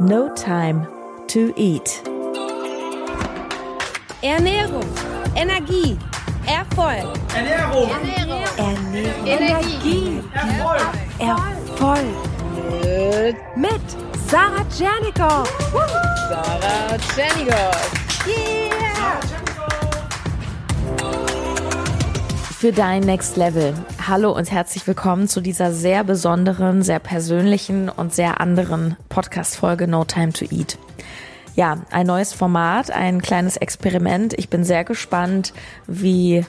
No Time to Eat. Ernährung, Energie, Erfolg. Ernährung, Ernährung, Ernährung. Energie, Erfolg. Erfolg. mit Sarah Tschernikow. Sarah Tschernigow. Yeah! Für dein Next Level. Hallo und herzlich willkommen zu dieser sehr besonderen, sehr persönlichen und sehr anderen Podcast-Folge No Time to Eat. Ja, ein neues Format, ein kleines Experiment. Ich bin sehr gespannt, wie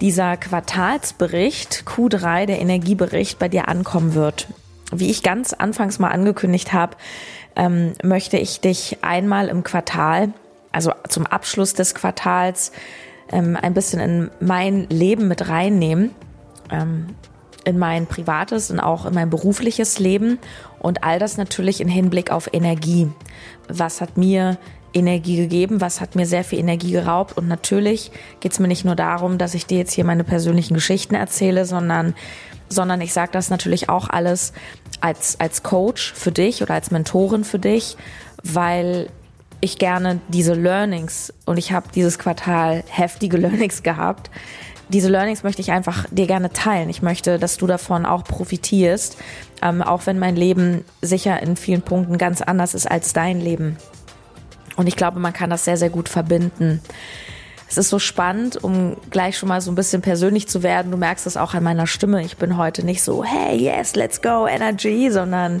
dieser Quartalsbericht Q3, der Energiebericht, bei dir ankommen wird. Wie ich ganz anfangs mal angekündigt habe, ähm, möchte ich dich einmal im Quartal, also zum Abschluss des Quartals, ähm, ein bisschen in mein Leben mit reinnehmen, ähm, in mein privates und auch in mein berufliches Leben und all das natürlich in Hinblick auf Energie. Was hat mir Energie gegeben, was hat mir sehr viel Energie geraubt und natürlich geht es mir nicht nur darum, dass ich dir jetzt hier meine persönlichen Geschichten erzähle, sondern sondern ich sage das natürlich auch alles als als Coach für dich oder als Mentorin für dich, weil ich gerne diese Learnings und ich habe dieses Quartal heftige Learnings gehabt. Diese Learnings möchte ich einfach dir gerne teilen. Ich möchte, dass du davon auch profitierst, ähm, auch wenn mein Leben sicher in vielen Punkten ganz anders ist als dein Leben. Und ich glaube, man kann das sehr, sehr gut verbinden. Es ist so spannend, um gleich schon mal so ein bisschen persönlich zu werden. Du merkst es auch an meiner Stimme. Ich bin heute nicht so, hey, yes, let's go, Energy, sondern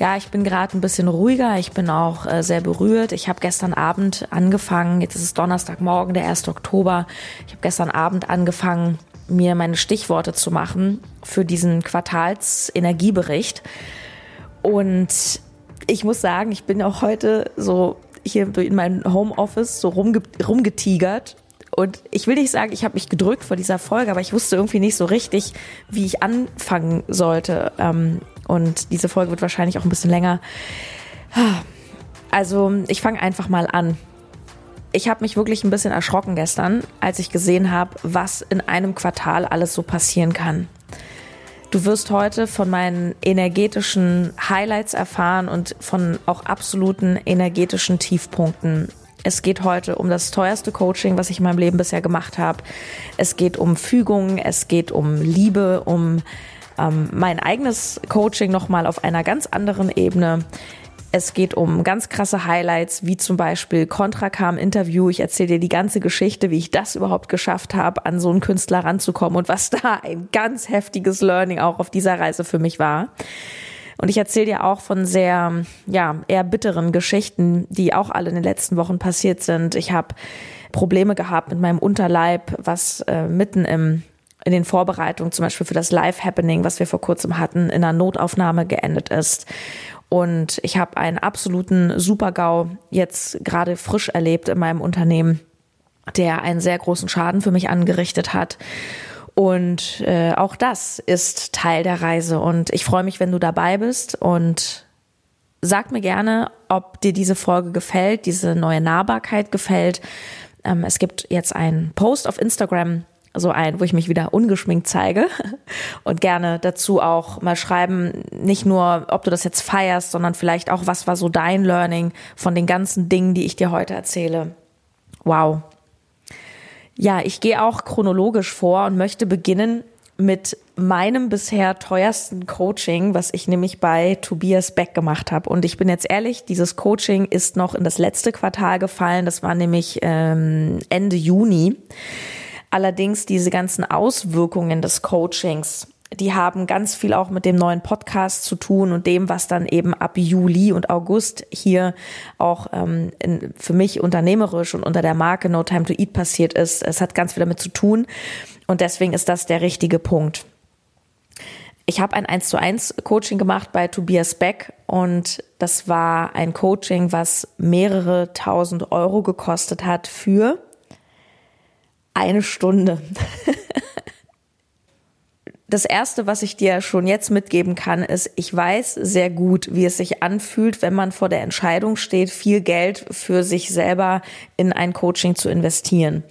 ja, ich bin gerade ein bisschen ruhiger. Ich bin auch äh, sehr berührt. Ich habe gestern Abend angefangen, jetzt ist es Donnerstagmorgen, der 1. Oktober. Ich habe gestern Abend angefangen, mir meine Stichworte zu machen für diesen Quartalsenergiebericht. Und ich muss sagen, ich bin auch heute so hier in meinem Homeoffice so rumge rumgetigert. Und ich will nicht sagen, ich habe mich gedrückt vor dieser Folge, aber ich wusste irgendwie nicht so richtig, wie ich anfangen sollte. Ähm, und diese Folge wird wahrscheinlich auch ein bisschen länger. Also ich fange einfach mal an. Ich habe mich wirklich ein bisschen erschrocken gestern, als ich gesehen habe, was in einem Quartal alles so passieren kann. Du wirst heute von meinen energetischen Highlights erfahren und von auch absoluten energetischen Tiefpunkten. Es geht heute um das teuerste Coaching, was ich in meinem Leben bisher gemacht habe. Es geht um Fügung, es geht um Liebe, um ähm, mein eigenes Coaching nochmal auf einer ganz anderen Ebene. Es geht um ganz krasse Highlights, wie zum Beispiel Contra kam Interview. Ich erzähle dir die ganze Geschichte, wie ich das überhaupt geschafft habe, an so einen Künstler ranzukommen und was da ein ganz heftiges Learning auch auf dieser Reise für mich war. Und ich erzähle dir auch von sehr, ja, eher bitteren Geschichten, die auch alle in den letzten Wochen passiert sind. Ich habe Probleme gehabt mit meinem Unterleib, was äh, mitten im in den Vorbereitungen, zum Beispiel für das Live-Happening, was wir vor kurzem hatten, in einer Notaufnahme geendet ist. Und ich habe einen absoluten Super-GAU jetzt gerade frisch erlebt in meinem Unternehmen, der einen sehr großen Schaden für mich angerichtet hat. Und äh, auch das ist Teil der Reise. Und ich freue mich, wenn du dabei bist. Und sag mir gerne, ob dir diese Folge gefällt, diese neue Nahbarkeit gefällt. Ähm, es gibt jetzt einen Post auf Instagram, so ein, wo ich mich wieder ungeschminkt zeige und gerne dazu auch mal schreiben, nicht nur, ob du das jetzt feierst, sondern vielleicht auch, was war so dein Learning von den ganzen Dingen, die ich dir heute erzähle. Wow. Ja, ich gehe auch chronologisch vor und möchte beginnen mit meinem bisher teuersten Coaching, was ich nämlich bei Tobias Beck gemacht habe. Und ich bin jetzt ehrlich, dieses Coaching ist noch in das letzte Quartal gefallen. Das war nämlich ähm, Ende Juni. Allerdings diese ganzen Auswirkungen des Coachings, die haben ganz viel auch mit dem neuen Podcast zu tun und dem, was dann eben ab Juli und August hier auch ähm, in, für mich unternehmerisch und unter der Marke No Time to Eat passiert ist. Es hat ganz viel damit zu tun und deswegen ist das der richtige Punkt. Ich habe ein 1 zu 1 Coaching gemacht bei Tobias Beck und das war ein Coaching, was mehrere tausend Euro gekostet hat für eine Stunde. Das erste, was ich dir schon jetzt mitgeben kann, ist, ich weiß sehr gut, wie es sich anfühlt, wenn man vor der Entscheidung steht, viel Geld für sich selber in ein Coaching zu investieren.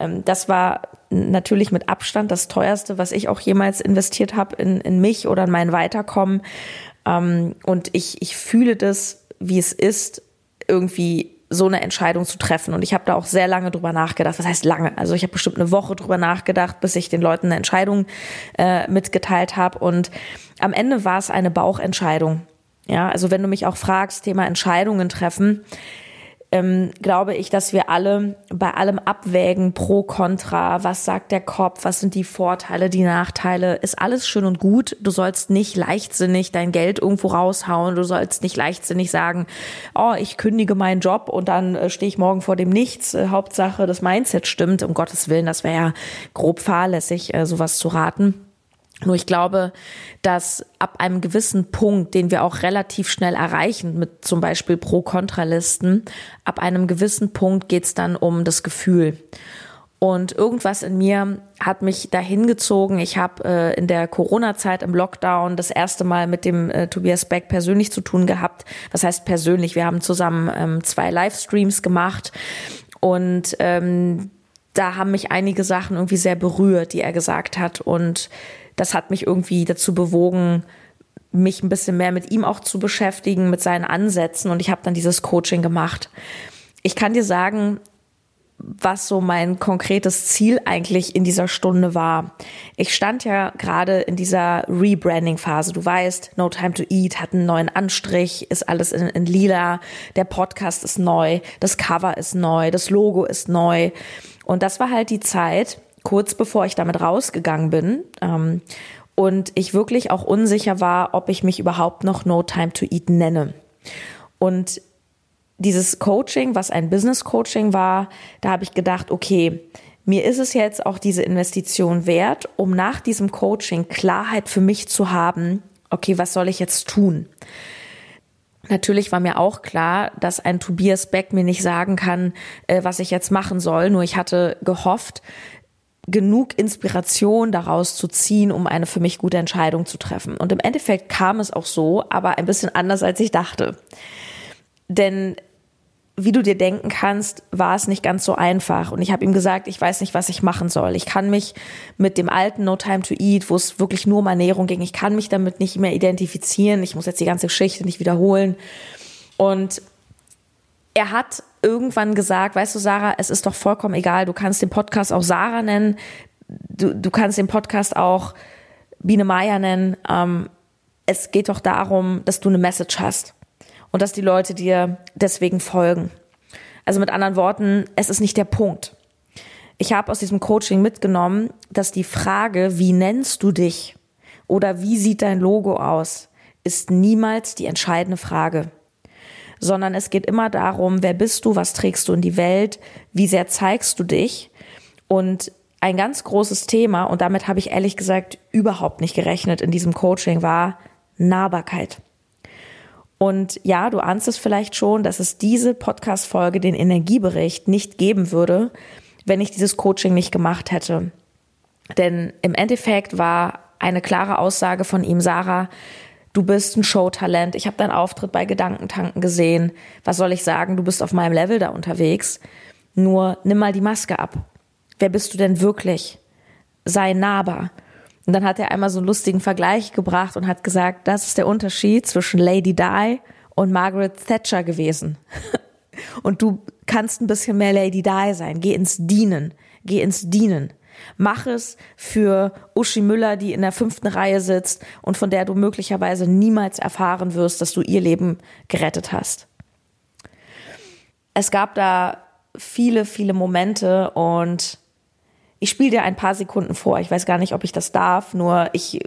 Ähm, das war natürlich mit Abstand das teuerste, was ich auch jemals investiert habe in, in mich oder in mein Weiterkommen. Ähm, und ich, ich fühle das wie es ist, irgendwie so eine Entscheidung zu treffen. Und ich habe da auch sehr lange drüber nachgedacht. Was heißt lange? Also ich habe bestimmt eine Woche drüber nachgedacht, bis ich den Leuten eine Entscheidung äh, mitgeteilt habe. Und am Ende war es eine Bauchentscheidung. Ja, also wenn du mich auch fragst, Thema Entscheidungen treffen, ähm, glaube ich, dass wir alle bei allem abwägen, pro, contra, was sagt der Kopf, was sind die Vorteile, die Nachteile, ist alles schön und gut. Du sollst nicht leichtsinnig dein Geld irgendwo raushauen, du sollst nicht leichtsinnig sagen, oh, ich kündige meinen Job und dann äh, stehe ich morgen vor dem Nichts. Äh, Hauptsache, das Mindset stimmt. Um Gottes Willen, das wäre ja grob fahrlässig, äh, sowas zu raten. Nur ich glaube, dass ab einem gewissen Punkt, den wir auch relativ schnell erreichen, mit zum Beispiel Pro-Kontra-Listen, ab einem gewissen Punkt geht's dann um das Gefühl. Und irgendwas in mir hat mich dahin gezogen. Ich habe äh, in der Corona-Zeit im Lockdown das erste Mal mit dem äh, Tobias Beck persönlich zu tun gehabt. Was heißt persönlich? Wir haben zusammen ähm, zwei Livestreams gemacht und ähm, da haben mich einige Sachen irgendwie sehr berührt, die er gesagt hat. Und das hat mich irgendwie dazu bewogen, mich ein bisschen mehr mit ihm auch zu beschäftigen, mit seinen Ansätzen. Und ich habe dann dieses Coaching gemacht. Ich kann dir sagen, was so mein konkretes Ziel eigentlich in dieser Stunde war. Ich stand ja gerade in dieser Rebranding-Phase. Du weißt, No Time to Eat hat einen neuen Anstrich, ist alles in, in lila, der Podcast ist neu, das Cover ist neu, das Logo ist neu. Und das war halt die Zeit, kurz bevor ich damit rausgegangen bin. Ähm, und ich wirklich auch unsicher war, ob ich mich überhaupt noch No Time to Eat nenne. Und dieses Coaching, was ein Business Coaching war, da habe ich gedacht, okay, mir ist es jetzt auch diese Investition wert, um nach diesem Coaching Klarheit für mich zu haben, okay, was soll ich jetzt tun? Natürlich war mir auch klar, dass ein Tobias Beck mir nicht sagen kann, äh, was ich jetzt machen soll. Nur ich hatte gehofft, genug Inspiration daraus zu ziehen, um eine für mich gute Entscheidung zu treffen. Und im Endeffekt kam es auch so, aber ein bisschen anders, als ich dachte. Denn wie du dir denken kannst, war es nicht ganz so einfach. Und ich habe ihm gesagt, ich weiß nicht, was ich machen soll. Ich kann mich mit dem alten No Time to Eat, wo es wirklich nur um Ernährung ging, ich kann mich damit nicht mehr identifizieren. Ich muss jetzt die ganze Geschichte nicht wiederholen. Und er hat irgendwann gesagt, weißt du, Sarah, es ist doch vollkommen egal, du kannst den Podcast auch Sarah nennen, du, du kannst den Podcast auch Biene Meier nennen. Ähm, es geht doch darum, dass du eine Message hast und dass die Leute dir deswegen folgen. Also mit anderen Worten, es ist nicht der Punkt. Ich habe aus diesem Coaching mitgenommen, dass die Frage, wie nennst du dich oder wie sieht dein Logo aus, ist niemals die entscheidende Frage sondern es geht immer darum, wer bist du, was trägst du in die Welt, wie sehr zeigst du dich. Und ein ganz großes Thema, und damit habe ich ehrlich gesagt überhaupt nicht gerechnet in diesem Coaching, war Nahbarkeit. Und ja, du ahnst es vielleicht schon, dass es diese Podcast-Folge, den Energiebericht, nicht geben würde, wenn ich dieses Coaching nicht gemacht hätte. Denn im Endeffekt war eine klare Aussage von ihm, Sarah, du bist ein Showtalent, ich habe deinen Auftritt bei Gedankentanken gesehen, was soll ich sagen, du bist auf meinem Level da unterwegs, nur nimm mal die Maske ab. Wer bist du denn wirklich? Sei nahbar. Und dann hat er einmal so einen lustigen Vergleich gebracht und hat gesagt, das ist der Unterschied zwischen Lady Di und Margaret Thatcher gewesen. und du kannst ein bisschen mehr Lady Di sein. Geh ins Dienen. Geh ins Dienen. Mach es für Uschi Müller, die in der fünften Reihe sitzt und von der du möglicherweise niemals erfahren wirst, dass du ihr Leben gerettet hast. Es gab da viele, viele Momente und ich spiele dir ein paar Sekunden vor. Ich weiß gar nicht, ob ich das darf, nur ich,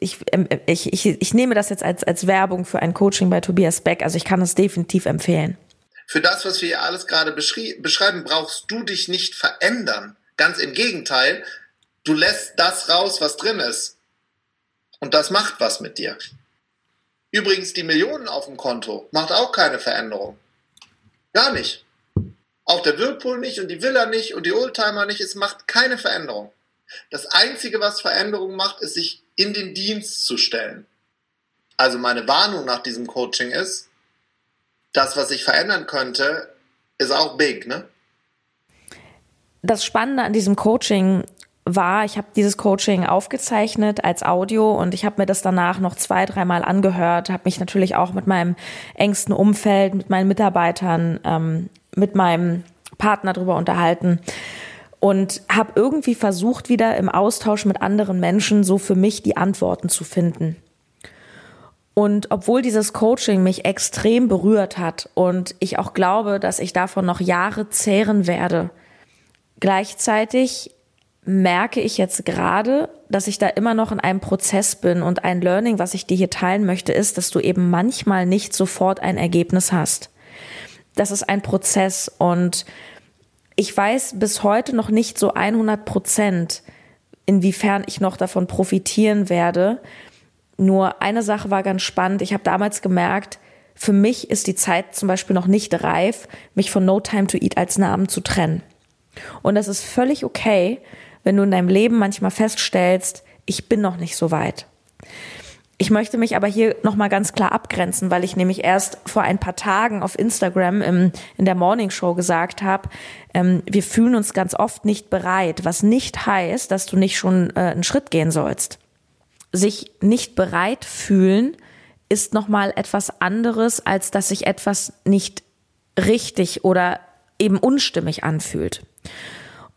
ich, ich, ich, ich nehme das jetzt als, als Werbung für ein Coaching bei Tobias Beck. Also ich kann es definitiv empfehlen. Für das, was wir hier alles gerade beschreiben, brauchst du dich nicht verändern. Ganz im Gegenteil, du lässt das raus, was drin ist. Und das macht was mit dir. Übrigens, die Millionen auf dem Konto macht auch keine Veränderung. Gar nicht. Auch der Whirlpool nicht und die Villa nicht und die Oldtimer nicht. Es macht keine Veränderung. Das Einzige, was Veränderung macht, ist, sich in den Dienst zu stellen. Also meine Warnung nach diesem Coaching ist, das, was sich verändern könnte, ist auch big, ne? Das Spannende an diesem Coaching war, ich habe dieses Coaching aufgezeichnet als Audio und ich habe mir das danach noch zwei, dreimal angehört, habe mich natürlich auch mit meinem engsten Umfeld, mit meinen Mitarbeitern, ähm, mit meinem Partner darüber unterhalten und habe irgendwie versucht, wieder im Austausch mit anderen Menschen so für mich die Antworten zu finden. Und obwohl dieses Coaching mich extrem berührt hat und ich auch glaube, dass ich davon noch Jahre zehren werde, gleichzeitig merke ich jetzt gerade, dass ich da immer noch in einem Prozess bin und ein Learning, was ich dir hier teilen möchte, ist, dass du eben manchmal nicht sofort ein Ergebnis hast. Das ist ein Prozess und ich weiß bis heute noch nicht so 100 Prozent, inwiefern ich noch davon profitieren werde. Nur eine Sache war ganz spannend. Ich habe damals gemerkt, für mich ist die Zeit zum Beispiel noch nicht reif, mich von No Time to Eat als Namen zu trennen. Und das ist völlig okay, wenn du in deinem Leben manchmal feststellst, ich bin noch nicht so weit. Ich möchte mich aber hier nochmal ganz klar abgrenzen, weil ich nämlich erst vor ein paar Tagen auf Instagram im, in der Morning Show gesagt habe, ähm, wir fühlen uns ganz oft nicht bereit, was nicht heißt, dass du nicht schon äh, einen Schritt gehen sollst. Sich nicht bereit fühlen ist nochmal etwas anderes, als dass sich etwas nicht richtig oder eben unstimmig anfühlt.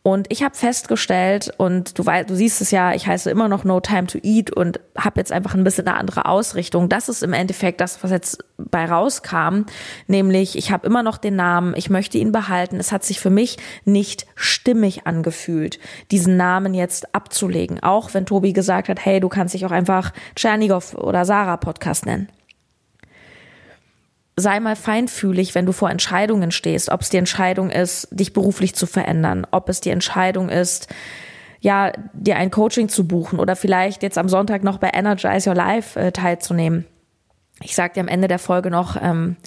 Und ich habe festgestellt, und du weißt, du siehst es ja, ich heiße immer noch No Time to Eat und habe jetzt einfach ein bisschen eine andere Ausrichtung. Das ist im Endeffekt das, was jetzt bei rauskam, nämlich ich habe immer noch den Namen, ich möchte ihn behalten. Es hat sich für mich nicht stimmig angefühlt, diesen Namen jetzt abzulegen. Auch wenn Tobi gesagt hat, hey, du kannst dich auch einfach Tschernigow oder Sarah Podcast nennen sei mal feinfühlig, wenn du vor Entscheidungen stehst, ob es die Entscheidung ist, dich beruflich zu verändern, ob es die Entscheidung ist, ja, dir ein Coaching zu buchen oder vielleicht jetzt am Sonntag noch bei Energize Your Life äh, teilzunehmen. Ich sage dir am Ende der Folge noch, ähm,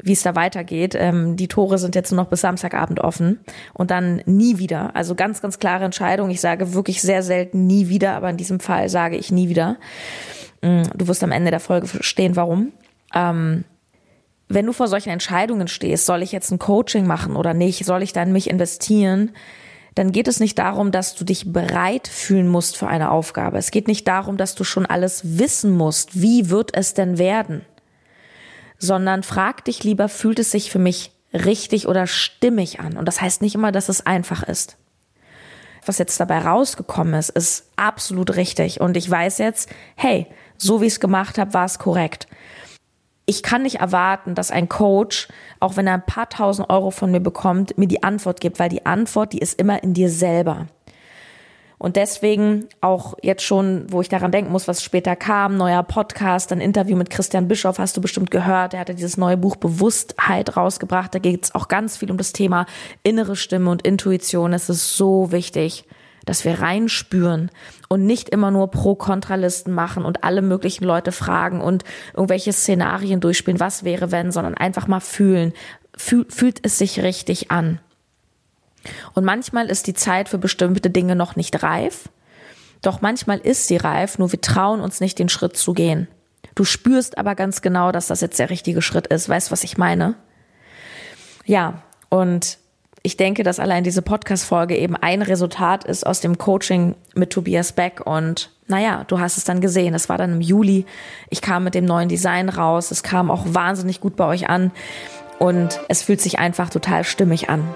wie es da weitergeht. Ähm, die Tore sind jetzt nur noch bis Samstagabend offen und dann nie wieder. Also ganz, ganz klare Entscheidung. Ich sage wirklich sehr selten nie wieder, aber in diesem Fall sage ich nie wieder. Mm, du wirst am Ende der Folge verstehen, warum. Ähm, wenn du vor solchen Entscheidungen stehst, soll ich jetzt ein Coaching machen oder nicht, soll ich da in mich investieren, dann geht es nicht darum, dass du dich bereit fühlen musst für eine Aufgabe. Es geht nicht darum, dass du schon alles wissen musst. Wie wird es denn werden? Sondern frag dich lieber, fühlt es sich für mich richtig oder stimmig an? Und das heißt nicht immer, dass es einfach ist. Was jetzt dabei rausgekommen ist, ist absolut richtig. Und ich weiß jetzt, hey, so wie ich es gemacht habe, war es korrekt ich kann nicht erwarten, dass ein Coach, auch wenn er ein paar tausend Euro von mir bekommt, mir die Antwort gibt, weil die Antwort, die ist immer in dir selber. Und deswegen auch jetzt schon, wo ich daran denken muss, was später kam, neuer Podcast, ein Interview mit Christian Bischoff, hast du bestimmt gehört. Er hatte dieses neue Buch Bewusstheit rausgebracht. Da geht es auch ganz viel um das Thema innere Stimme und Intuition. Es ist so wichtig dass wir reinspüren und nicht immer nur Pro-Kontralisten machen und alle möglichen Leute fragen und irgendwelche Szenarien durchspielen, was wäre wenn, sondern einfach mal fühlen. Fühl, fühlt es sich richtig an? Und manchmal ist die Zeit für bestimmte Dinge noch nicht reif. Doch manchmal ist sie reif, nur wir trauen uns nicht, den Schritt zu gehen. Du spürst aber ganz genau, dass das jetzt der richtige Schritt ist. Weißt, was ich meine? Ja, und ich denke, dass allein diese Podcast-Folge eben ein Resultat ist aus dem Coaching mit Tobias Beck und naja, du hast es dann gesehen. Es war dann im Juli. Ich kam mit dem neuen Design raus. Es kam auch wahnsinnig gut bei euch an und es fühlt sich einfach total stimmig an.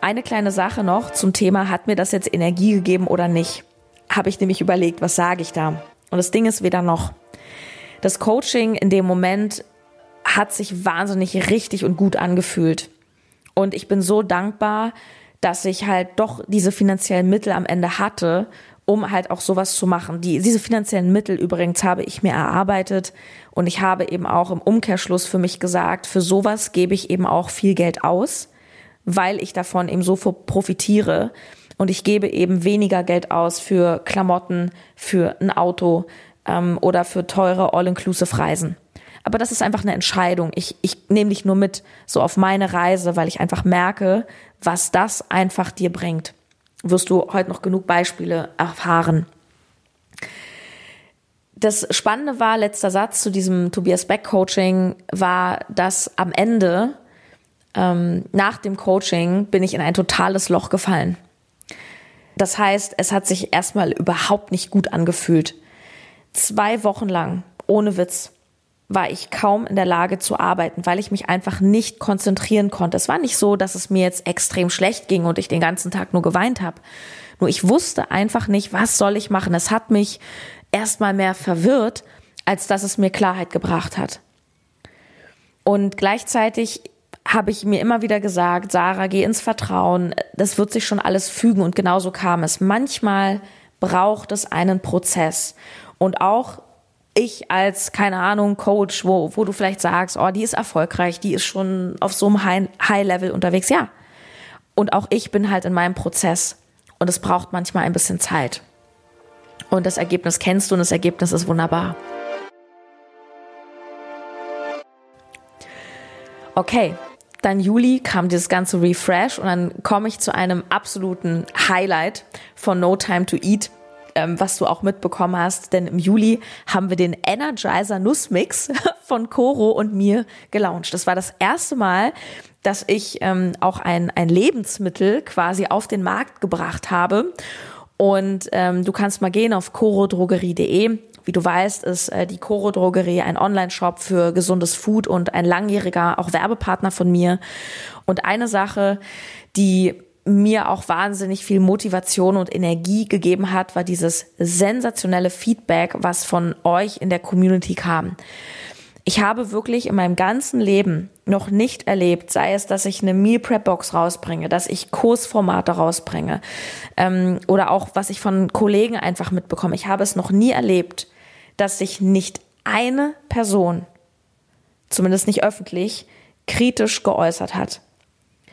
Eine kleine Sache noch zum Thema, hat mir das jetzt Energie gegeben oder nicht? Habe ich nämlich überlegt, was sage ich da? Und das Ding ist weder noch das Coaching in dem Moment hat sich wahnsinnig richtig und gut angefühlt. Und ich bin so dankbar, dass ich halt doch diese finanziellen Mittel am Ende hatte, um halt auch sowas zu machen. Die, diese finanziellen Mittel übrigens habe ich mir erarbeitet und ich habe eben auch im Umkehrschluss für mich gesagt, für sowas gebe ich eben auch viel Geld aus, weil ich davon eben so profitiere und ich gebe eben weniger Geld aus für Klamotten, für ein Auto, ähm, oder für teure All-Inclusive-Reisen. Aber das ist einfach eine Entscheidung. Ich, ich nehme dich nur mit so auf meine Reise, weil ich einfach merke, was das einfach dir bringt. Wirst du heute noch genug Beispiele erfahren. Das Spannende war, letzter Satz zu diesem Tobias Beck Coaching, war, dass am Ende ähm, nach dem Coaching bin ich in ein totales Loch gefallen. Das heißt, es hat sich erstmal überhaupt nicht gut angefühlt. Zwei Wochen lang, ohne Witz, war ich kaum in der Lage zu arbeiten, weil ich mich einfach nicht konzentrieren konnte. Es war nicht so, dass es mir jetzt extrem schlecht ging und ich den ganzen Tag nur geweint habe. Nur ich wusste einfach nicht, was soll ich machen. Es hat mich erstmal mehr verwirrt, als dass es mir Klarheit gebracht hat. Und gleichzeitig habe ich mir immer wieder gesagt, Sarah, geh ins Vertrauen, das wird sich schon alles fügen und genauso kam es. Manchmal braucht es einen Prozess und auch ich als, keine Ahnung, Coach, wo, wo du vielleicht sagst, oh, die ist erfolgreich, die ist schon auf so einem High-Level unterwegs, ja. Und auch ich bin halt in meinem Prozess und es braucht manchmal ein bisschen Zeit. Und das Ergebnis kennst du und das Ergebnis ist wunderbar. Okay, dann Juli kam dieses ganze Refresh und dann komme ich zu einem absoluten Highlight von No Time to Eat, ähm, was du auch mitbekommen hast, denn im Juli haben wir den Energizer Nussmix von Coro und mir gelauncht. Das war das erste Mal, dass ich ähm, auch ein, ein Lebensmittel quasi auf den Markt gebracht habe. Und ähm, du kannst mal gehen auf corodrogerie.de wie du weißt, ist äh, die Coro Drogerie ein Online-Shop für gesundes Food und ein langjähriger auch Werbepartner von mir. Und eine Sache, die mir auch wahnsinnig viel Motivation und Energie gegeben hat, war dieses sensationelle Feedback, was von euch in der Community kam. Ich habe wirklich in meinem ganzen Leben noch nicht erlebt, sei es, dass ich eine Meal Prep Box rausbringe, dass ich Kursformate rausbringe ähm, oder auch was ich von Kollegen einfach mitbekomme. Ich habe es noch nie erlebt, dass sich nicht eine Person, zumindest nicht öffentlich, kritisch geäußert hat.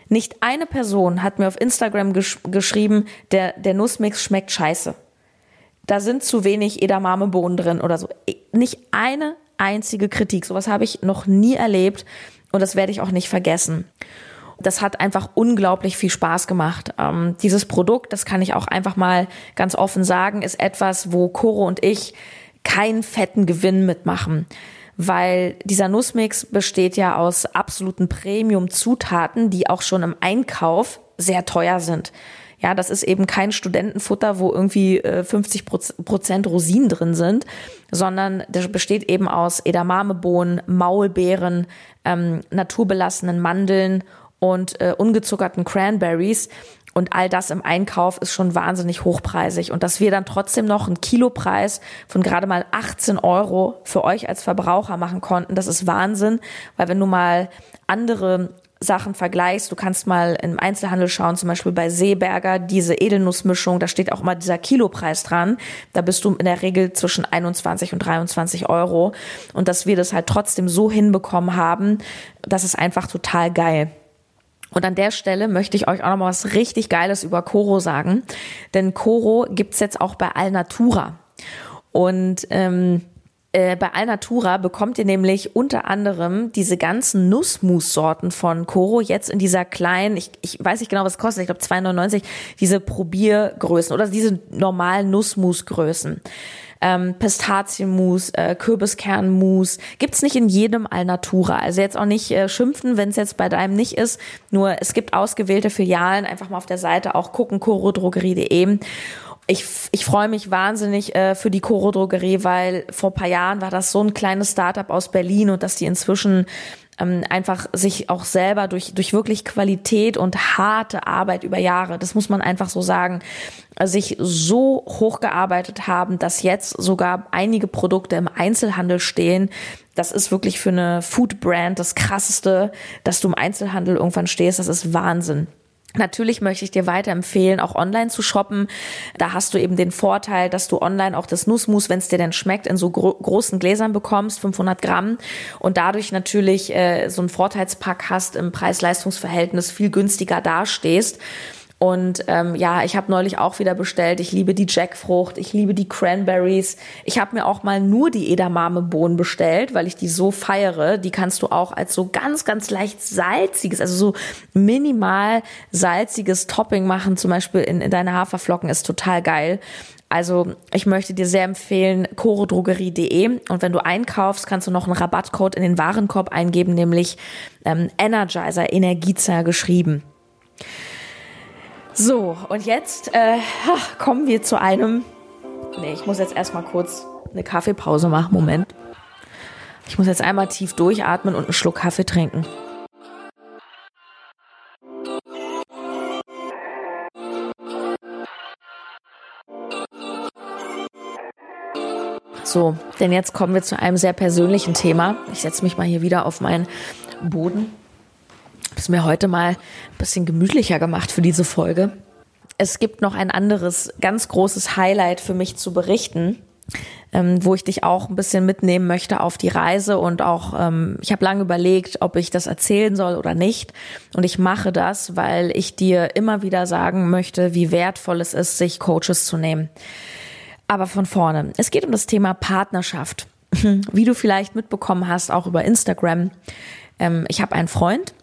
Nicht eine Person hat mir auf Instagram gesch geschrieben, der, der Nussmix schmeckt scheiße. Da sind zu wenig Edamamebohnen drin oder so. Nicht eine einzige Kritik. Sowas habe ich noch nie erlebt und das werde ich auch nicht vergessen. Das hat einfach unglaublich viel Spaß gemacht. Ähm, dieses Produkt, das kann ich auch einfach mal ganz offen sagen, ist etwas, wo Coro und ich keinen fetten Gewinn mitmachen. Weil dieser Nussmix besteht ja aus absoluten Premium-Zutaten, die auch schon im Einkauf sehr teuer sind. Ja, das ist eben kein Studentenfutter, wo irgendwie 50 äh, Prozent Rosinen drin sind, sondern das besteht eben aus Edamamebohnen, Maulbeeren, ähm, naturbelassenen Mandeln und äh, ungezuckerten Cranberries. Und all das im Einkauf ist schon wahnsinnig hochpreisig. Und dass wir dann trotzdem noch einen Kilopreis von gerade mal 18 Euro für euch als Verbraucher machen konnten, das ist Wahnsinn. Weil wenn du mal andere Sachen vergleichst, du kannst mal im Einzelhandel schauen, zum Beispiel bei Seeberger, diese Edelnussmischung, da steht auch immer dieser Kilopreis dran. Da bist du in der Regel zwischen 21 und 23 Euro. Und dass wir das halt trotzdem so hinbekommen haben, das ist einfach total geil. Und an der Stelle möchte ich euch auch noch mal was richtig Geiles über Coro sagen. Denn Coro gibt's jetzt auch bei Alnatura. Und ähm, äh, bei Alnatura bekommt ihr nämlich unter anderem diese ganzen Nussmus-Sorten von Coro jetzt in dieser kleinen, ich, ich weiß nicht genau, was kostet, ich glaube 2,99, diese Probiergrößen oder diese normalen Nussmus-Größen ähm, Pistazienmus, äh, Kürbiskernmus. Gibt's nicht in jedem Alnatura. Also jetzt auch nicht äh, schimpfen, wenn es jetzt bei deinem nicht ist. Nur es gibt ausgewählte Filialen. Einfach mal auf der Seite auch gucken, corodrogerie.de. Ich, ich freue mich wahnsinnig äh, für die Coro Drogerie, weil vor paar Jahren war das so ein kleines Startup aus Berlin und dass die inzwischen ähm, einfach sich auch selber durch, durch wirklich Qualität und harte Arbeit über Jahre, das muss man einfach so sagen, sich so hochgearbeitet haben, dass jetzt sogar einige Produkte im Einzelhandel stehen. Das ist wirklich für eine Food Brand das krasseste, dass du im Einzelhandel irgendwann stehst. Das ist Wahnsinn. Natürlich möchte ich dir weiterempfehlen, auch online zu shoppen. Da hast du eben den Vorteil, dass du online auch das Nussmus, wenn es dir denn schmeckt, in so gro großen Gläsern bekommst, 500 Gramm, und dadurch natürlich äh, so einen Vorteilspack hast im Preis-Leistungs-Verhältnis viel günstiger dastehst. Und ähm, ja, ich habe neulich auch wieder bestellt. Ich liebe die Jackfrucht, ich liebe die Cranberries. Ich habe mir auch mal nur die Edamame-Bohnen bestellt, weil ich die so feiere. Die kannst du auch als so ganz, ganz leicht salziges, also so minimal salziges Topping machen. Zum Beispiel in, in deine Haferflocken ist total geil. Also ich möchte dir sehr empfehlen, chorodrogerie.de und wenn du einkaufst, kannst du noch einen Rabattcode in den Warenkorb eingeben, nämlich ähm, Energizer, Energizer geschrieben. So, und jetzt äh, kommen wir zu einem. Nee, ich muss jetzt erstmal kurz eine Kaffeepause machen. Moment. Ich muss jetzt einmal tief durchatmen und einen Schluck Kaffee trinken. So, denn jetzt kommen wir zu einem sehr persönlichen Thema. Ich setze mich mal hier wieder auf meinen Boden. Das ist mir heute mal ein bisschen gemütlicher gemacht für diese Folge. Es gibt noch ein anderes ganz großes Highlight für mich zu berichten, ähm, wo ich dich auch ein bisschen mitnehmen möchte auf die Reise und auch, ähm, ich habe lange überlegt, ob ich das erzählen soll oder nicht. Und ich mache das, weil ich dir immer wieder sagen möchte, wie wertvoll es ist, sich Coaches zu nehmen. Aber von vorne. Es geht um das Thema Partnerschaft. Wie du vielleicht mitbekommen hast, auch über Instagram. Ähm, ich habe einen Freund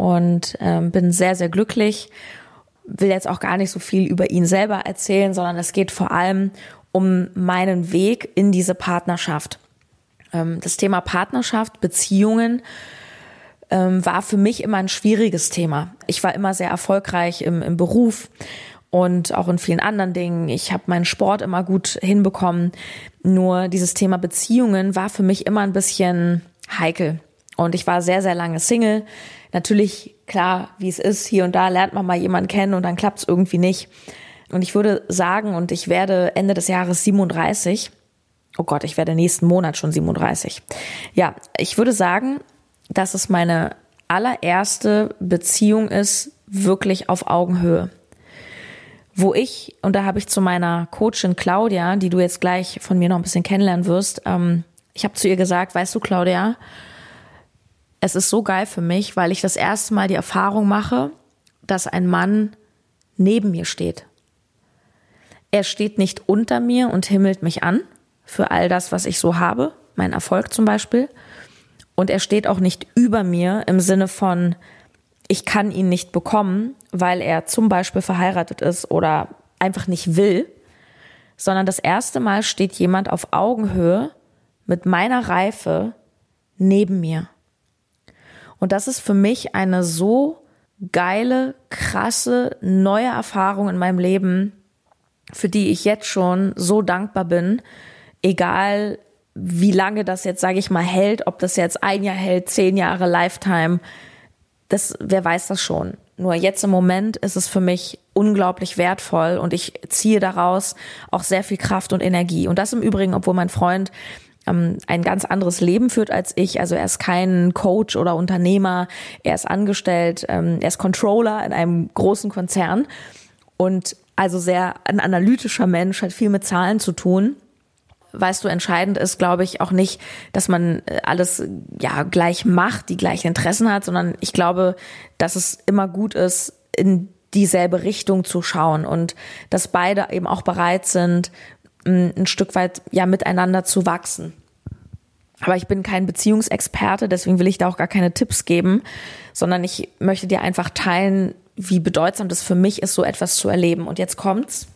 und ähm, bin sehr, sehr glücklich. Will jetzt auch gar nicht so viel über ihn selber erzählen, sondern es geht vor allem um meinen Weg in diese Partnerschaft. Ähm, das Thema Partnerschaft, Beziehungen war für mich immer ein schwieriges Thema. Ich war immer sehr erfolgreich im, im Beruf und auch in vielen anderen Dingen. Ich habe meinen Sport immer gut hinbekommen. Nur dieses Thema Beziehungen war für mich immer ein bisschen heikel. Und ich war sehr, sehr lange Single. Natürlich, klar, wie es ist, hier und da lernt man mal jemanden kennen und dann klappt es irgendwie nicht. Und ich würde sagen, und ich werde Ende des Jahres 37. Oh Gott, ich werde nächsten Monat schon 37. Ja, ich würde sagen, dass es meine allererste Beziehung ist, wirklich auf Augenhöhe wo ich, und da habe ich zu meiner Coachin Claudia, die du jetzt gleich von mir noch ein bisschen kennenlernen wirst, ähm, ich habe zu ihr gesagt, weißt du, Claudia, es ist so geil für mich, weil ich das erste Mal die Erfahrung mache, dass ein Mann neben mir steht. Er steht nicht unter mir und himmelt mich an für all das, was ich so habe, mein Erfolg zum Beispiel. Und er steht auch nicht über mir im Sinne von, ich kann ihn nicht bekommen, weil er zum Beispiel verheiratet ist oder einfach nicht will, sondern das erste Mal steht jemand auf Augenhöhe mit meiner Reife neben mir. Und das ist für mich eine so geile, krasse, neue Erfahrung in meinem Leben, für die ich jetzt schon so dankbar bin, egal wie lange das jetzt, sage ich mal, hält, ob das jetzt ein Jahr hält, zehn Jahre, Lifetime, das, wer weiß das schon. Nur jetzt im Moment ist es für mich unglaublich wertvoll und ich ziehe daraus auch sehr viel Kraft und Energie. Und das im Übrigen, obwohl mein Freund ähm, ein ganz anderes Leben führt als ich. Also er ist kein Coach oder Unternehmer, er ist angestellt, ähm, er ist Controller in einem großen Konzern. Und also sehr ein analytischer Mensch, hat viel mit Zahlen zu tun. Weißt du, entscheidend ist, glaube ich, auch nicht, dass man äh, alles ja gleich macht, die gleichen Interessen hat, sondern ich glaube, dass es immer gut ist, in dieselbe Richtung zu schauen und dass beide eben auch bereit sind, ein Stück weit ja miteinander zu wachsen. Aber ich bin kein Beziehungsexperte, deswegen will ich da auch gar keine Tipps geben, sondern ich möchte dir einfach teilen, wie bedeutsam das für mich ist, so etwas zu erleben. Und jetzt kommt's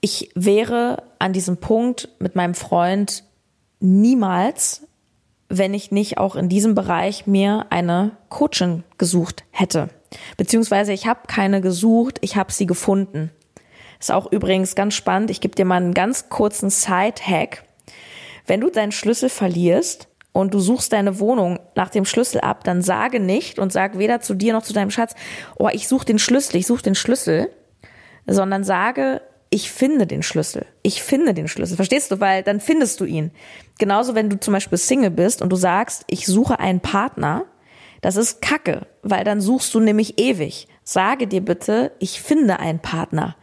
ich wäre an diesem Punkt mit meinem Freund niemals, wenn ich nicht auch in diesem Bereich mir eine Coaching gesucht hätte. Beziehungsweise ich habe keine gesucht, ich habe sie gefunden. Ist auch übrigens ganz spannend. Ich gebe dir mal einen ganz kurzen Side-Hack. Wenn du deinen Schlüssel verlierst und du suchst deine Wohnung nach dem Schlüssel ab, dann sage nicht und sag weder zu dir noch zu deinem Schatz, oh, ich suche den Schlüssel, ich suche den Schlüssel, sondern sage, ich finde den Schlüssel. Ich finde den Schlüssel. Verstehst du? Weil dann findest du ihn. Genauso, wenn du zum Beispiel Single bist und du sagst, ich suche einen Partner, das ist Kacke, weil dann suchst du nämlich ewig. Sage dir bitte, ich finde einen Partner.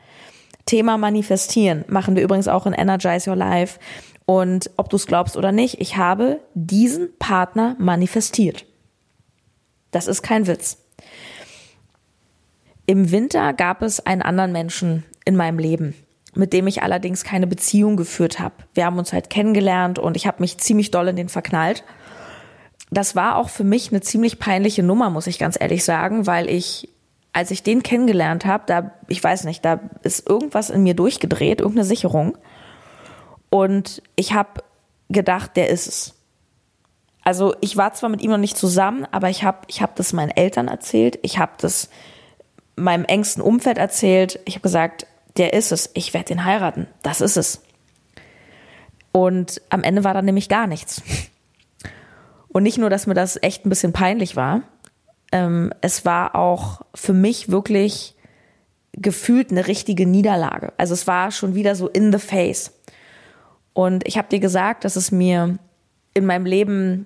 Thema manifestieren machen wir übrigens auch in Energize Your Life. Und ob du es glaubst oder nicht, ich habe diesen Partner manifestiert. Das ist kein Witz. Im Winter gab es einen anderen Menschen in meinem Leben, mit dem ich allerdings keine Beziehung geführt habe. Wir haben uns halt kennengelernt und ich habe mich ziemlich doll in den verknallt. Das war auch für mich eine ziemlich peinliche Nummer, muss ich ganz ehrlich sagen, weil ich als ich den kennengelernt habe, da, ich weiß nicht, da ist irgendwas in mir durchgedreht, irgendeine Sicherung. Und ich habe gedacht, der ist es. Also ich war zwar mit ihm noch nicht zusammen, aber ich habe ich hab das meinen Eltern erzählt, ich habe das meinem engsten Umfeld erzählt. Ich habe gesagt, der ist es, ich werde ihn heiraten, das ist es. Und am Ende war dann nämlich gar nichts. Und nicht nur, dass mir das echt ein bisschen peinlich war, ähm, es war auch für mich wirklich gefühlt eine richtige Niederlage. Also es war schon wieder so in the face. Und ich habe dir gesagt, dass es mir in meinem Leben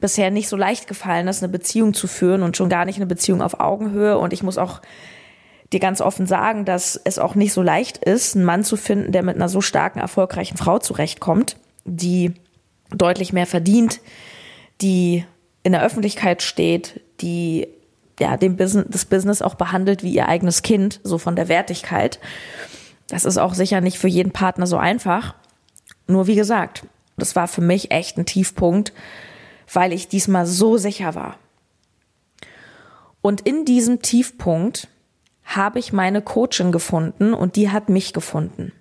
bisher nicht so leicht gefallen ist, eine Beziehung zu führen und schon gar nicht eine Beziehung auf Augenhöhe. Und ich muss auch dir ganz offen sagen, dass es auch nicht so leicht ist, einen Mann zu finden, der mit einer so starken, erfolgreichen Frau zurechtkommt, die deutlich mehr verdient, die in der Öffentlichkeit steht, die ja dem Business, das Business auch behandelt wie ihr eigenes Kind, so von der Wertigkeit. Das ist auch sicher nicht für jeden Partner so einfach. Nur wie gesagt, das war für mich echt ein Tiefpunkt, weil ich diesmal so sicher war. Und in diesem Tiefpunkt habe ich meine Coachin gefunden und die hat mich gefunden.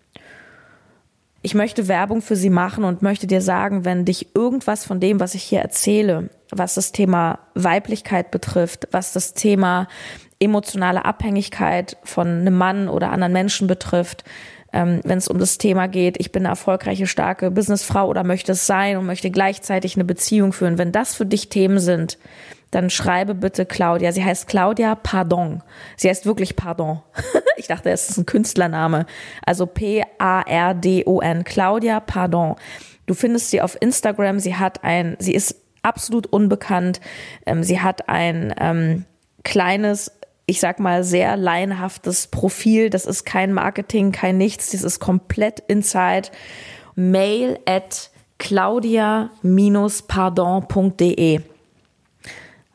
Ich möchte Werbung für sie machen und möchte dir sagen, wenn dich irgendwas von dem, was ich hier erzähle, was das Thema Weiblichkeit betrifft, was das Thema emotionale Abhängigkeit von einem Mann oder anderen Menschen betrifft, ähm, wenn es um das Thema geht, ich bin eine erfolgreiche, starke Businessfrau oder möchte es sein und möchte gleichzeitig eine Beziehung führen. Wenn das für dich Themen sind, dann schreibe bitte Claudia. Sie heißt Claudia Pardon. Sie heißt wirklich Pardon. ich dachte, es ist ein Künstlername. Also P-A-R-D-O-N. Claudia Pardon. Du findest sie auf Instagram. Sie hat ein, sie ist absolut unbekannt. Ähm, sie hat ein ähm, kleines, ich sag mal, sehr laienhaftes Profil. Das ist kein Marketing, kein nichts. Das ist komplett inside. Mail at claudia-pardon.de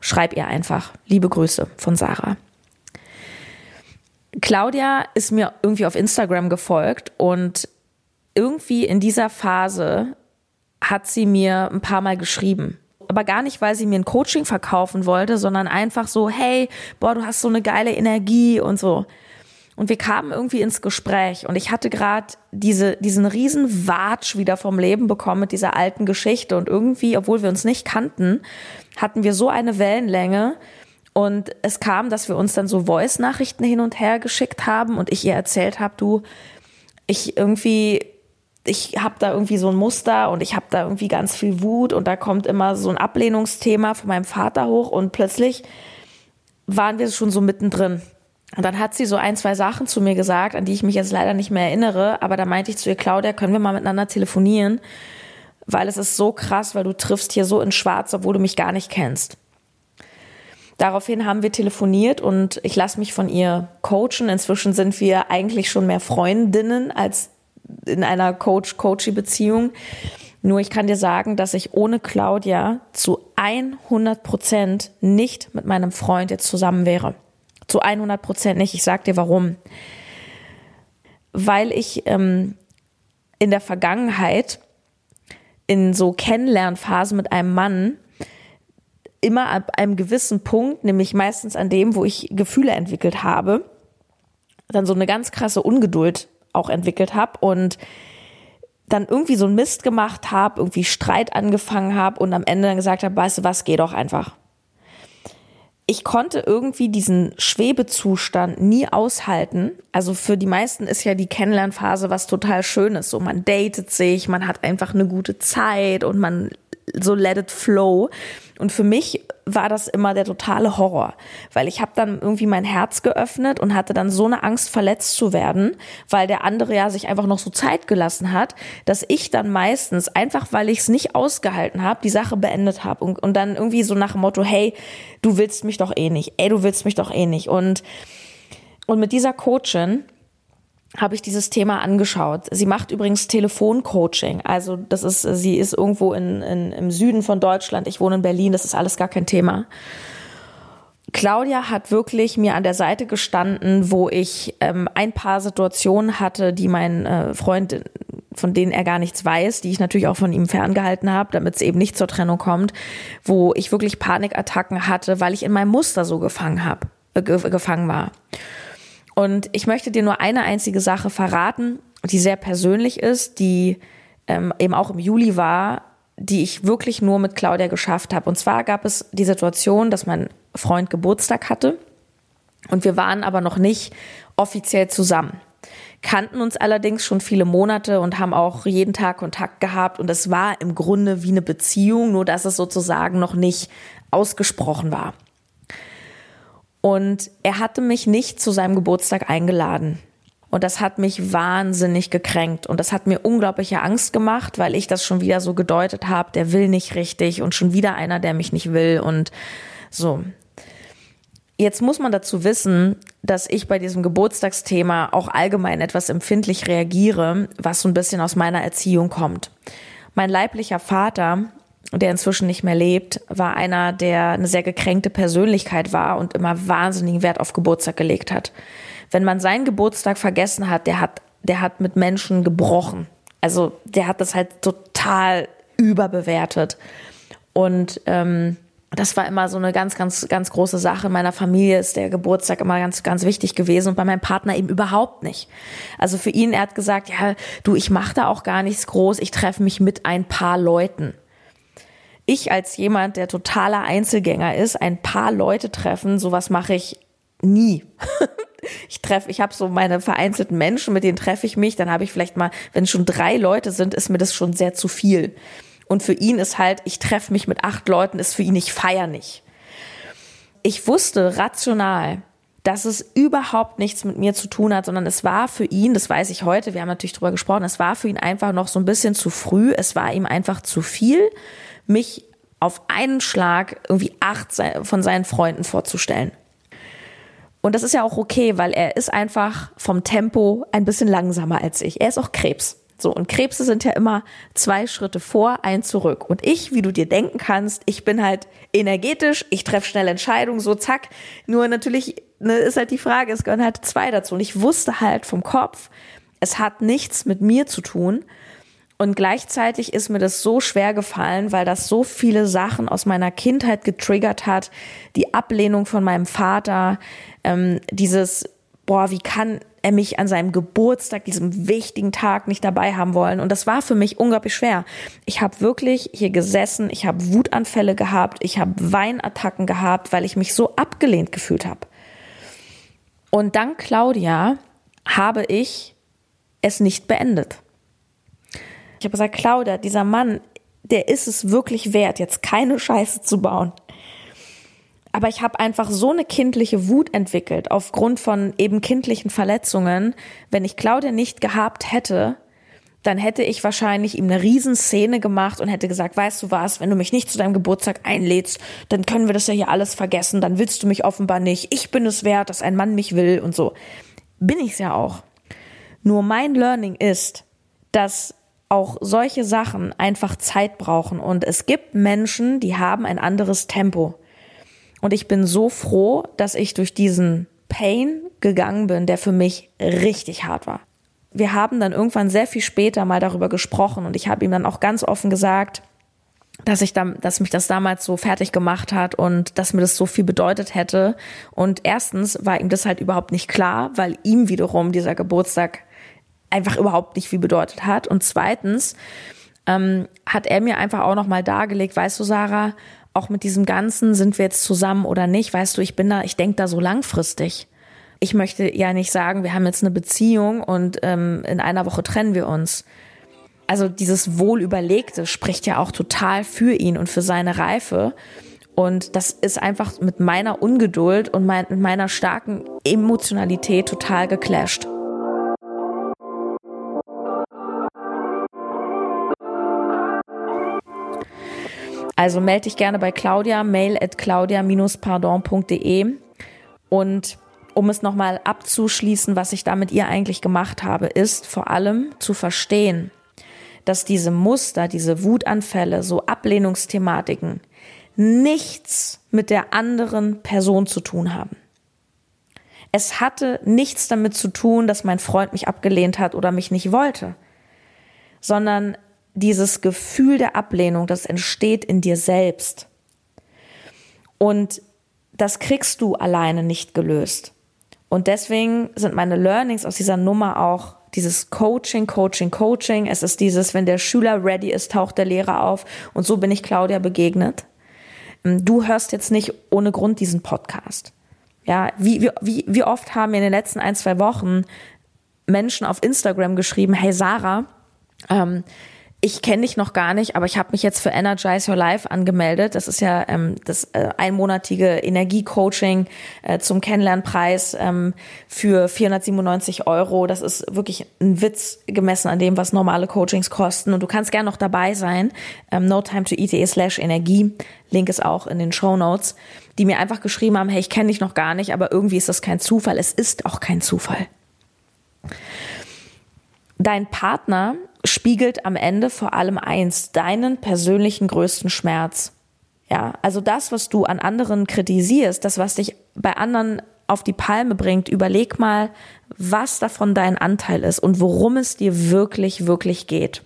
schreib ihr einfach. Liebe Grüße von Sarah. Claudia ist mir irgendwie auf Instagram gefolgt und irgendwie in dieser Phase hat sie mir ein paar Mal geschrieben. Aber gar nicht, weil sie mir ein Coaching verkaufen wollte, sondern einfach so, hey, boah, du hast so eine geile Energie und so. Und wir kamen irgendwie ins Gespräch. Und ich hatte gerade diese, diesen riesen Watsch wieder vom Leben bekommen mit dieser alten Geschichte. Und irgendwie, obwohl wir uns nicht kannten, hatten wir so eine Wellenlänge. Und es kam, dass wir uns dann so Voice-Nachrichten hin und her geschickt haben und ich ihr erzählt habe, du, ich irgendwie, ich habe da irgendwie so ein Muster und ich habe da irgendwie ganz viel Wut und da kommt immer so ein Ablehnungsthema von meinem Vater hoch. Und plötzlich waren wir schon so mittendrin. Und dann hat sie so ein, zwei Sachen zu mir gesagt, an die ich mich jetzt leider nicht mehr erinnere, aber da meinte ich zu ihr, Claudia, können wir mal miteinander telefonieren? weil es ist so krass, weil du triffst hier so in Schwarz, obwohl du mich gar nicht kennst. Daraufhin haben wir telefoniert und ich lasse mich von ihr coachen. Inzwischen sind wir eigentlich schon mehr Freundinnen als in einer Coach-Coachy-Beziehung. Nur ich kann dir sagen, dass ich ohne Claudia zu 100 Prozent nicht mit meinem Freund jetzt zusammen wäre. Zu 100 Prozent nicht. Ich sag dir warum. Weil ich ähm, in der Vergangenheit in so Kennenlernphasen mit einem Mann immer ab einem gewissen Punkt, nämlich meistens an dem, wo ich Gefühle entwickelt habe, dann so eine ganz krasse Ungeduld auch entwickelt habe und dann irgendwie so ein Mist gemacht habe, irgendwie Streit angefangen habe und am Ende dann gesagt habe, weißt du was, geh doch einfach ich konnte irgendwie diesen Schwebezustand nie aushalten. Also für die meisten ist ja die Kennenlernphase was total Schönes. So man datet sich, man hat einfach eine gute Zeit und man so let it flow. Und für mich war das immer der totale Horror, weil ich habe dann irgendwie mein Herz geöffnet und hatte dann so eine Angst, verletzt zu werden, weil der andere ja sich einfach noch so Zeit gelassen hat, dass ich dann meistens einfach, weil ich es nicht ausgehalten habe, die Sache beendet habe und, und dann irgendwie so nach dem Motto, hey, du willst mich doch eh nicht, ey, du willst mich doch eh nicht. Und und mit dieser Coachin habe ich dieses Thema angeschaut. Sie macht übrigens Telefoncoaching. Also das ist, sie ist irgendwo in, in, im Süden von Deutschland. Ich wohne in Berlin. Das ist alles gar kein Thema. Claudia hat wirklich mir an der Seite gestanden, wo ich ähm, ein paar Situationen hatte, die mein äh, Freund, von denen er gar nichts weiß, die ich natürlich auch von ihm ferngehalten habe, damit es eben nicht zur Trennung kommt, wo ich wirklich Panikattacken hatte, weil ich in meinem Muster so gefangen habe. äh, gefangen war. Und ich möchte dir nur eine einzige Sache verraten, die sehr persönlich ist, die ähm, eben auch im Juli war, die ich wirklich nur mit Claudia geschafft habe. Und zwar gab es die Situation, dass mein Freund Geburtstag hatte und wir waren aber noch nicht offiziell zusammen. Kannten uns allerdings schon viele Monate und haben auch jeden Tag Kontakt gehabt und es war im Grunde wie eine Beziehung, nur dass es sozusagen noch nicht ausgesprochen war. Und er hatte mich nicht zu seinem Geburtstag eingeladen. Und das hat mich wahnsinnig gekränkt. Und das hat mir unglaubliche Angst gemacht, weil ich das schon wieder so gedeutet habe, der will nicht richtig und schon wieder einer, der mich nicht will. Und so. Jetzt muss man dazu wissen, dass ich bei diesem Geburtstagsthema auch allgemein etwas empfindlich reagiere, was so ein bisschen aus meiner Erziehung kommt. Mein leiblicher Vater, der inzwischen nicht mehr lebt, war einer, der eine sehr gekränkte Persönlichkeit war und immer wahnsinnigen Wert auf Geburtstag gelegt hat wenn man seinen Geburtstag vergessen hat, der hat, der hat mit Menschen gebrochen. Also der hat das halt total überbewertet. Und ähm, das war immer so eine ganz, ganz, ganz große Sache. In meiner Familie ist der Geburtstag immer ganz, ganz wichtig gewesen und bei meinem Partner eben überhaupt nicht. Also für ihn, er hat gesagt, ja, du, ich mache da auch gar nichts groß, ich treffe mich mit ein paar Leuten. Ich als jemand, der totaler Einzelgänger ist, ein paar Leute treffen, sowas mache ich nie. ich treffe, ich habe so meine vereinzelten Menschen, mit denen treffe ich mich, dann habe ich vielleicht mal, wenn schon drei Leute sind, ist mir das schon sehr zu viel. Und für ihn ist halt, ich treffe mich mit acht Leuten, ist für ihn, ich feier nicht. Ich wusste rational, dass es überhaupt nichts mit mir zu tun hat, sondern es war für ihn, das weiß ich heute, wir haben natürlich drüber gesprochen, es war für ihn einfach noch so ein bisschen zu früh, es war ihm einfach zu viel, mich auf einen Schlag irgendwie acht von seinen Freunden vorzustellen. Und das ist ja auch okay, weil er ist einfach vom Tempo ein bisschen langsamer als ich. Er ist auch Krebs. So, und Krebse sind ja immer zwei Schritte vor, ein zurück. Und ich, wie du dir denken kannst, ich bin halt energetisch, ich treffe schnell Entscheidungen, so zack. Nur natürlich ne, ist halt die Frage, es gehören halt zwei dazu. Und ich wusste halt vom Kopf, es hat nichts mit mir zu tun. Und gleichzeitig ist mir das so schwer gefallen, weil das so viele Sachen aus meiner Kindheit getriggert hat. Die Ablehnung von meinem Vater, ähm, dieses, boah, wie kann er mich an seinem Geburtstag, diesem wichtigen Tag nicht dabei haben wollen. Und das war für mich unglaublich schwer. Ich habe wirklich hier gesessen, ich habe Wutanfälle gehabt, ich habe Weinattacken gehabt, weil ich mich so abgelehnt gefühlt habe. Und dank Claudia habe ich es nicht beendet. Ich habe gesagt, Claudia, dieser Mann, der ist es wirklich wert, jetzt keine Scheiße zu bauen. Aber ich habe einfach so eine kindliche Wut entwickelt aufgrund von eben kindlichen Verletzungen. Wenn ich Claudia nicht gehabt hätte, dann hätte ich wahrscheinlich ihm eine Riesenszene gemacht und hätte gesagt, weißt du was, wenn du mich nicht zu deinem Geburtstag einlädst, dann können wir das ja hier alles vergessen, dann willst du mich offenbar nicht. Ich bin es wert, dass ein Mann mich will und so. Bin ich's ja auch. Nur mein Learning ist, dass auch solche Sachen einfach Zeit brauchen und es gibt Menschen, die haben ein anderes Tempo. Und ich bin so froh, dass ich durch diesen Pain gegangen bin, der für mich richtig hart war. Wir haben dann irgendwann sehr viel später mal darüber gesprochen und ich habe ihm dann auch ganz offen gesagt, dass ich dann, dass mich das damals so fertig gemacht hat und dass mir das so viel bedeutet hätte. Und erstens war ihm das halt überhaupt nicht klar, weil ihm wiederum dieser Geburtstag einfach überhaupt nicht viel bedeutet hat. Und zweitens ähm, hat er mir einfach auch noch mal dargelegt, weißt du, Sarah, auch mit diesem Ganzen, sind wir jetzt zusammen oder nicht, weißt du, ich bin da, ich denke da so langfristig. Ich möchte ja nicht sagen, wir haben jetzt eine Beziehung und ähm, in einer Woche trennen wir uns. Also dieses Wohlüberlegte spricht ja auch total für ihn und für seine Reife. Und das ist einfach mit meiner Ungeduld und mein, mit meiner starken Emotionalität total geclasht. Also melde dich gerne bei Claudia, mail at claudia-pardon.de und um es nochmal abzuschließen, was ich da mit ihr eigentlich gemacht habe, ist vor allem zu verstehen, dass diese Muster, diese Wutanfälle, so Ablehnungsthematiken nichts mit der anderen Person zu tun haben. Es hatte nichts damit zu tun, dass mein Freund mich abgelehnt hat oder mich nicht wollte, sondern dieses Gefühl der Ablehnung, das entsteht in dir selbst. Und das kriegst du alleine nicht gelöst. Und deswegen sind meine Learnings aus dieser Nummer auch dieses Coaching, Coaching, Coaching. Es ist dieses, wenn der Schüler ready ist, taucht der Lehrer auf. Und so bin ich Claudia begegnet. Ähm, du hörst jetzt nicht ohne Grund diesen Podcast. Ja, wie, wie, wie oft haben mir in den letzten ein, zwei Wochen Menschen auf Instagram geschrieben, hey Sarah, ähm, ich kenne dich noch gar nicht, aber ich habe mich jetzt für Energize Your Life angemeldet. Das ist ja ähm, das äh, einmonatige Energiecoaching äh, zum Kennenlernpreis ähm, für 497 Euro. Das ist wirklich ein Witz gemessen an dem, was normale Coachings kosten. Und du kannst gerne noch dabei sein. Ähm, no time to eat slash Energie. Link ist auch in den Show Notes, die mir einfach geschrieben haben, hey, ich kenne dich noch gar nicht, aber irgendwie ist das kein Zufall. Es ist auch kein Zufall. Dein Partner spiegelt am Ende vor allem eins, deinen persönlichen größten Schmerz. Ja, also das, was du an anderen kritisierst, das, was dich bei anderen auf die Palme bringt, überleg mal, was davon dein Anteil ist und worum es dir wirklich, wirklich geht.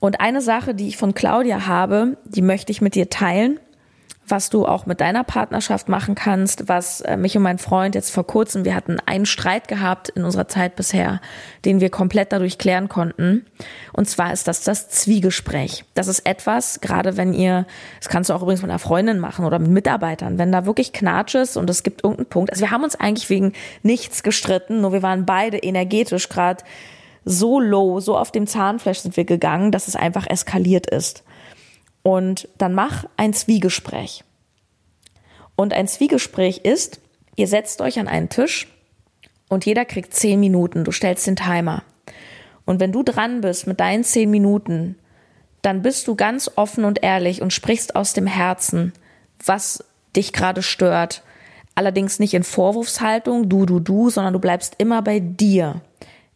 Und eine Sache, die ich von Claudia habe, die möchte ich mit dir teilen was du auch mit deiner Partnerschaft machen kannst, was äh, mich und mein Freund jetzt vor kurzem, wir hatten einen Streit gehabt in unserer Zeit bisher, den wir komplett dadurch klären konnten. Und zwar ist das das Zwiegespräch. Das ist etwas, gerade wenn ihr, das kannst du auch übrigens mit einer Freundin machen oder mit Mitarbeitern, wenn da wirklich Knatsch ist und es gibt irgendeinen Punkt. Also wir haben uns eigentlich wegen nichts gestritten, nur wir waren beide energetisch gerade so low, so auf dem Zahnfleisch sind wir gegangen, dass es einfach eskaliert ist. Und dann mach ein Zwiegespräch. Und ein Zwiegespräch ist, ihr setzt euch an einen Tisch und jeder kriegt zehn Minuten. Du stellst den Timer. Und wenn du dran bist mit deinen zehn Minuten, dann bist du ganz offen und ehrlich und sprichst aus dem Herzen, was dich gerade stört. Allerdings nicht in Vorwurfshaltung, du, du, du, sondern du bleibst immer bei dir.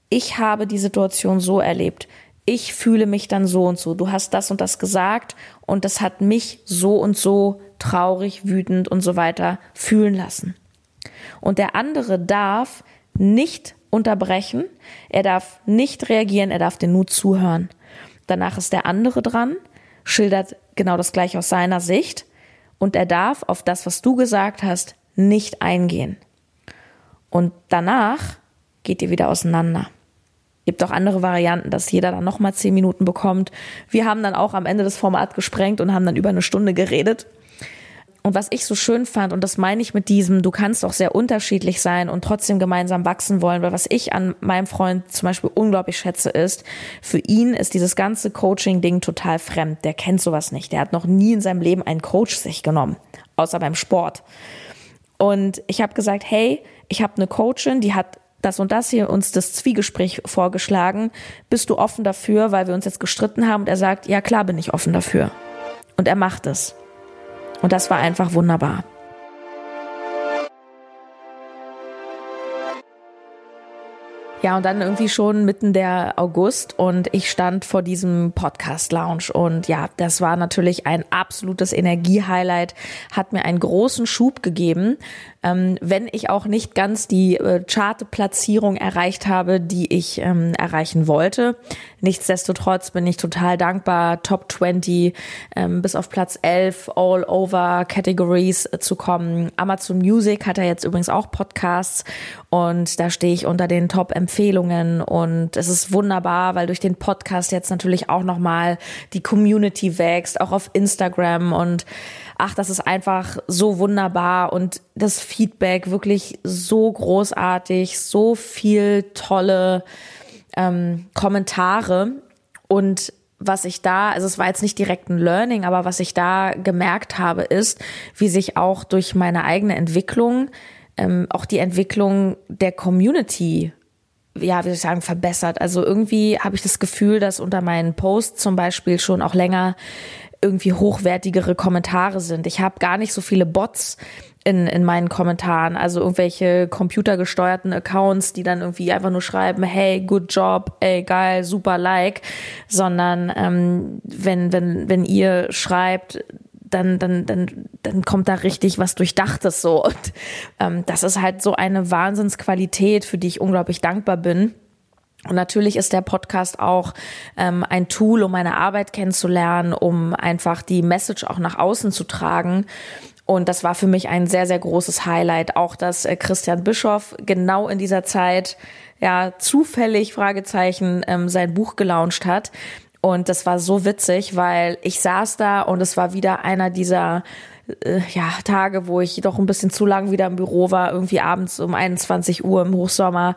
Ich habe die Situation so erlebt ich fühle mich dann so und so. Du hast das und das gesagt und das hat mich so und so traurig, wütend und so weiter fühlen lassen. Und der andere darf nicht unterbrechen, er darf nicht reagieren, er darf dir nur zuhören. Danach ist der andere dran, schildert genau das gleiche aus seiner Sicht und er darf auf das, was du gesagt hast, nicht eingehen. Und danach geht ihr wieder auseinander gibt auch andere Varianten, dass jeder dann nochmal zehn Minuten bekommt. Wir haben dann auch am Ende das Format gesprengt und haben dann über eine Stunde geredet. Und was ich so schön fand, und das meine ich mit diesem, du kannst auch sehr unterschiedlich sein und trotzdem gemeinsam wachsen wollen, weil was ich an meinem Freund zum Beispiel unglaublich schätze, ist, für ihn ist dieses ganze Coaching-Ding total fremd. Der kennt sowas nicht. Der hat noch nie in seinem Leben einen Coach sich genommen, außer beim Sport. Und ich habe gesagt, hey, ich habe eine Coachin, die hat das und das hier uns das Zwiegespräch vorgeschlagen. Bist du offen dafür, weil wir uns jetzt gestritten haben? Und er sagt, ja klar bin ich offen dafür. Und er macht es. Und das war einfach wunderbar. Ja, und dann irgendwie schon mitten der August und ich stand vor diesem Podcast Lounge und ja, das war natürlich ein absolutes Energiehighlight, hat mir einen großen Schub gegeben, ähm, wenn ich auch nicht ganz die äh, Chartplatzierung erreicht habe, die ich ähm, erreichen wollte. Nichtsdestotrotz bin ich total dankbar, Top 20 ähm, bis auf Platz 11 all over Categories äh, zu kommen. Amazon Music hat ja jetzt übrigens auch Podcasts und da stehe ich unter den Top-Empfehlungen und es ist wunderbar, weil durch den Podcast jetzt natürlich auch nochmal die Community wächst, auch auf Instagram und ach, das ist einfach so wunderbar und das Feedback wirklich so großartig, so viel tolle ähm, Kommentare und was ich da, also es war jetzt nicht direkt ein Learning, aber was ich da gemerkt habe, ist, wie sich auch durch meine eigene Entwicklung ähm, auch die Entwicklung der Community ja, wie soll ich sagen, verbessert. Also irgendwie habe ich das Gefühl, dass unter meinen Posts zum Beispiel schon auch länger irgendwie hochwertigere Kommentare sind. Ich habe gar nicht so viele Bots in, in meinen Kommentaren, also irgendwelche computergesteuerten Accounts, die dann irgendwie einfach nur schreiben, hey, good job, ey, geil, super like, sondern ähm, wenn, wenn, wenn ihr schreibt, dann, dann, dann, dann kommt da richtig was Durchdachtes so. Und ähm, das ist halt so eine Wahnsinnsqualität, für die ich unglaublich dankbar bin. Und natürlich ist der Podcast auch ähm, ein Tool, um meine Arbeit kennenzulernen, um einfach die Message auch nach außen zu tragen. Und das war für mich ein sehr, sehr großes Highlight. Auch, dass äh, Christian Bischoff genau in dieser Zeit, ja, zufällig, Fragezeichen, ähm, sein Buch gelauncht hat. Und das war so witzig, weil ich saß da und es war wieder einer dieser äh, ja, Tage, wo ich doch ein bisschen zu lang wieder im Büro war, irgendwie abends um 21 Uhr im Hochsommer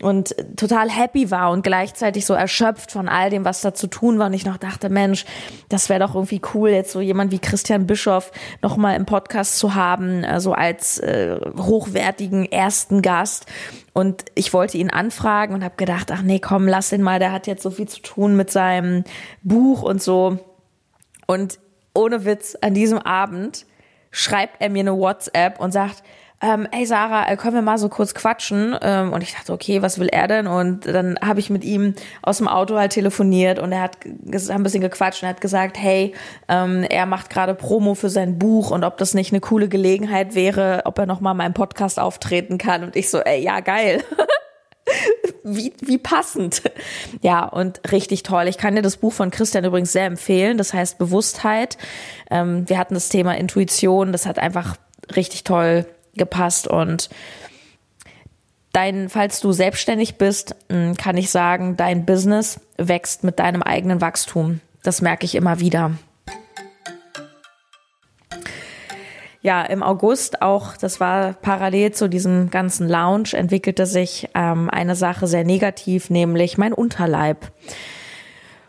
und total happy war und gleichzeitig so erschöpft von all dem, was da zu tun war. Und ich noch dachte, Mensch, das wäre doch irgendwie cool, jetzt so jemand wie Christian Bischoff nochmal im Podcast zu haben, äh, so als äh, hochwertigen ersten Gast. Und ich wollte ihn anfragen und habe gedacht, ach nee, komm, lass ihn mal, der hat jetzt so viel zu tun mit seinem Buch und so. Und ohne Witz, an diesem Abend schreibt er mir eine WhatsApp und sagt, ähm, ey Sarah, äh, können wir mal so kurz quatschen? Ähm, und ich dachte, okay, was will er denn? Und dann habe ich mit ihm aus dem Auto halt telefoniert und er hat ein bisschen gequatscht und er hat gesagt, hey, ähm, er macht gerade Promo für sein Buch und ob das nicht eine coole Gelegenheit wäre, ob er noch mal meinem Podcast auftreten kann. Und ich so, ey, ja, geil. wie, wie passend. Ja, und richtig toll. Ich kann dir das Buch von Christian übrigens sehr empfehlen. Das heißt Bewusstheit. Ähm, wir hatten das Thema Intuition. Das hat einfach richtig toll gepasst und Dein, falls du selbstständig bist, hm, kann ich sagen, dein Business wächst mit deinem eigenen Wachstum. Das merke ich immer wieder. Ja, im August auch, das war parallel zu diesem ganzen Lounge, entwickelte sich ähm, eine Sache sehr negativ, nämlich mein Unterleib.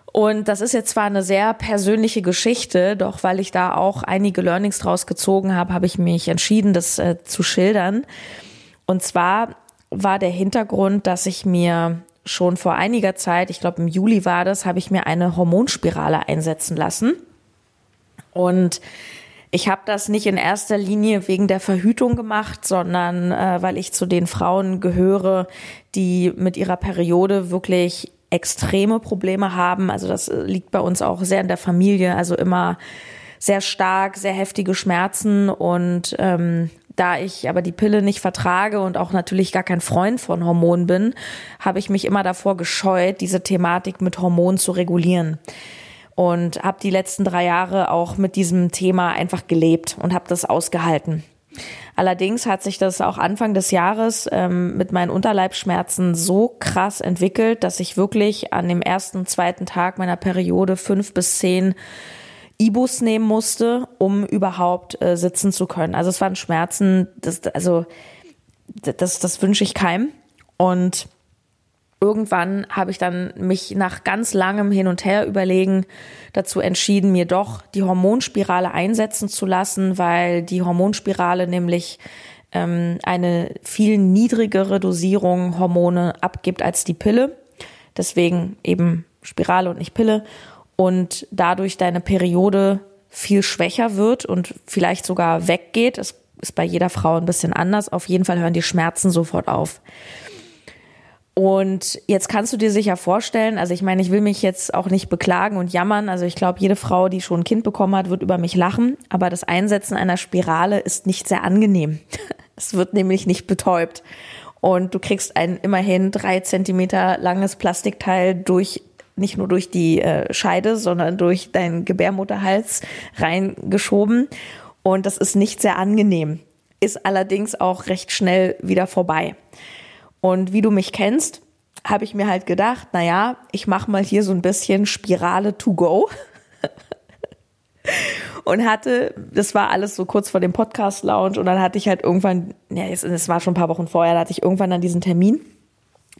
Und das ist jetzt zwar eine sehr persönliche Geschichte, doch weil ich da auch einige Learnings draus gezogen habe, habe ich mich entschieden, das äh, zu schildern. Und zwar war der Hintergrund, dass ich mir schon vor einiger Zeit, ich glaube im Juli war das, habe ich mir eine Hormonspirale einsetzen lassen. Und ich habe das nicht in erster Linie wegen der Verhütung gemacht, sondern äh, weil ich zu den Frauen gehöre, die mit ihrer Periode wirklich extreme Probleme haben. Also das äh, liegt bei uns auch sehr in der Familie, also immer sehr stark, sehr heftige Schmerzen. Und ähm, da ich aber die Pille nicht vertrage und auch natürlich gar kein Freund von Hormonen bin, habe ich mich immer davor gescheut, diese Thematik mit Hormonen zu regulieren und habe die letzten drei Jahre auch mit diesem Thema einfach gelebt und habe das ausgehalten. Allerdings hat sich das auch Anfang des Jahres ähm, mit meinen Unterleibsschmerzen so krass entwickelt, dass ich wirklich an dem ersten, zweiten Tag meiner Periode fünf bis zehn Ibus nehmen musste, um überhaupt äh, sitzen zu können. Also es waren Schmerzen, das, also das, das wünsche ich keinem. Und irgendwann habe ich dann mich nach ganz langem Hin und Her überlegen dazu entschieden, mir doch die Hormonspirale einsetzen zu lassen, weil die Hormonspirale nämlich ähm, eine viel niedrigere Dosierung Hormone abgibt als die Pille. Deswegen eben Spirale und nicht Pille. Und dadurch deine Periode viel schwächer wird und vielleicht sogar weggeht. Das ist bei jeder Frau ein bisschen anders. Auf jeden Fall hören die Schmerzen sofort auf. Und jetzt kannst du dir sicher vorstellen, also ich meine, ich will mich jetzt auch nicht beklagen und jammern. Also ich glaube, jede Frau, die schon ein Kind bekommen hat, wird über mich lachen. Aber das Einsetzen einer Spirale ist nicht sehr angenehm. Es wird nämlich nicht betäubt. Und du kriegst ein immerhin drei Zentimeter langes Plastikteil durch, nicht nur durch die äh, Scheide, sondern durch deinen Gebärmutterhals reingeschoben. Und das ist nicht sehr angenehm. Ist allerdings auch recht schnell wieder vorbei. Und wie du mich kennst, habe ich mir halt gedacht, na ja, ich mache mal hier so ein bisschen Spirale to go. und hatte, das war alles so kurz vor dem Podcast Lounge und dann hatte ich halt irgendwann, ja, es war schon ein paar Wochen vorher, da hatte ich irgendwann dann diesen Termin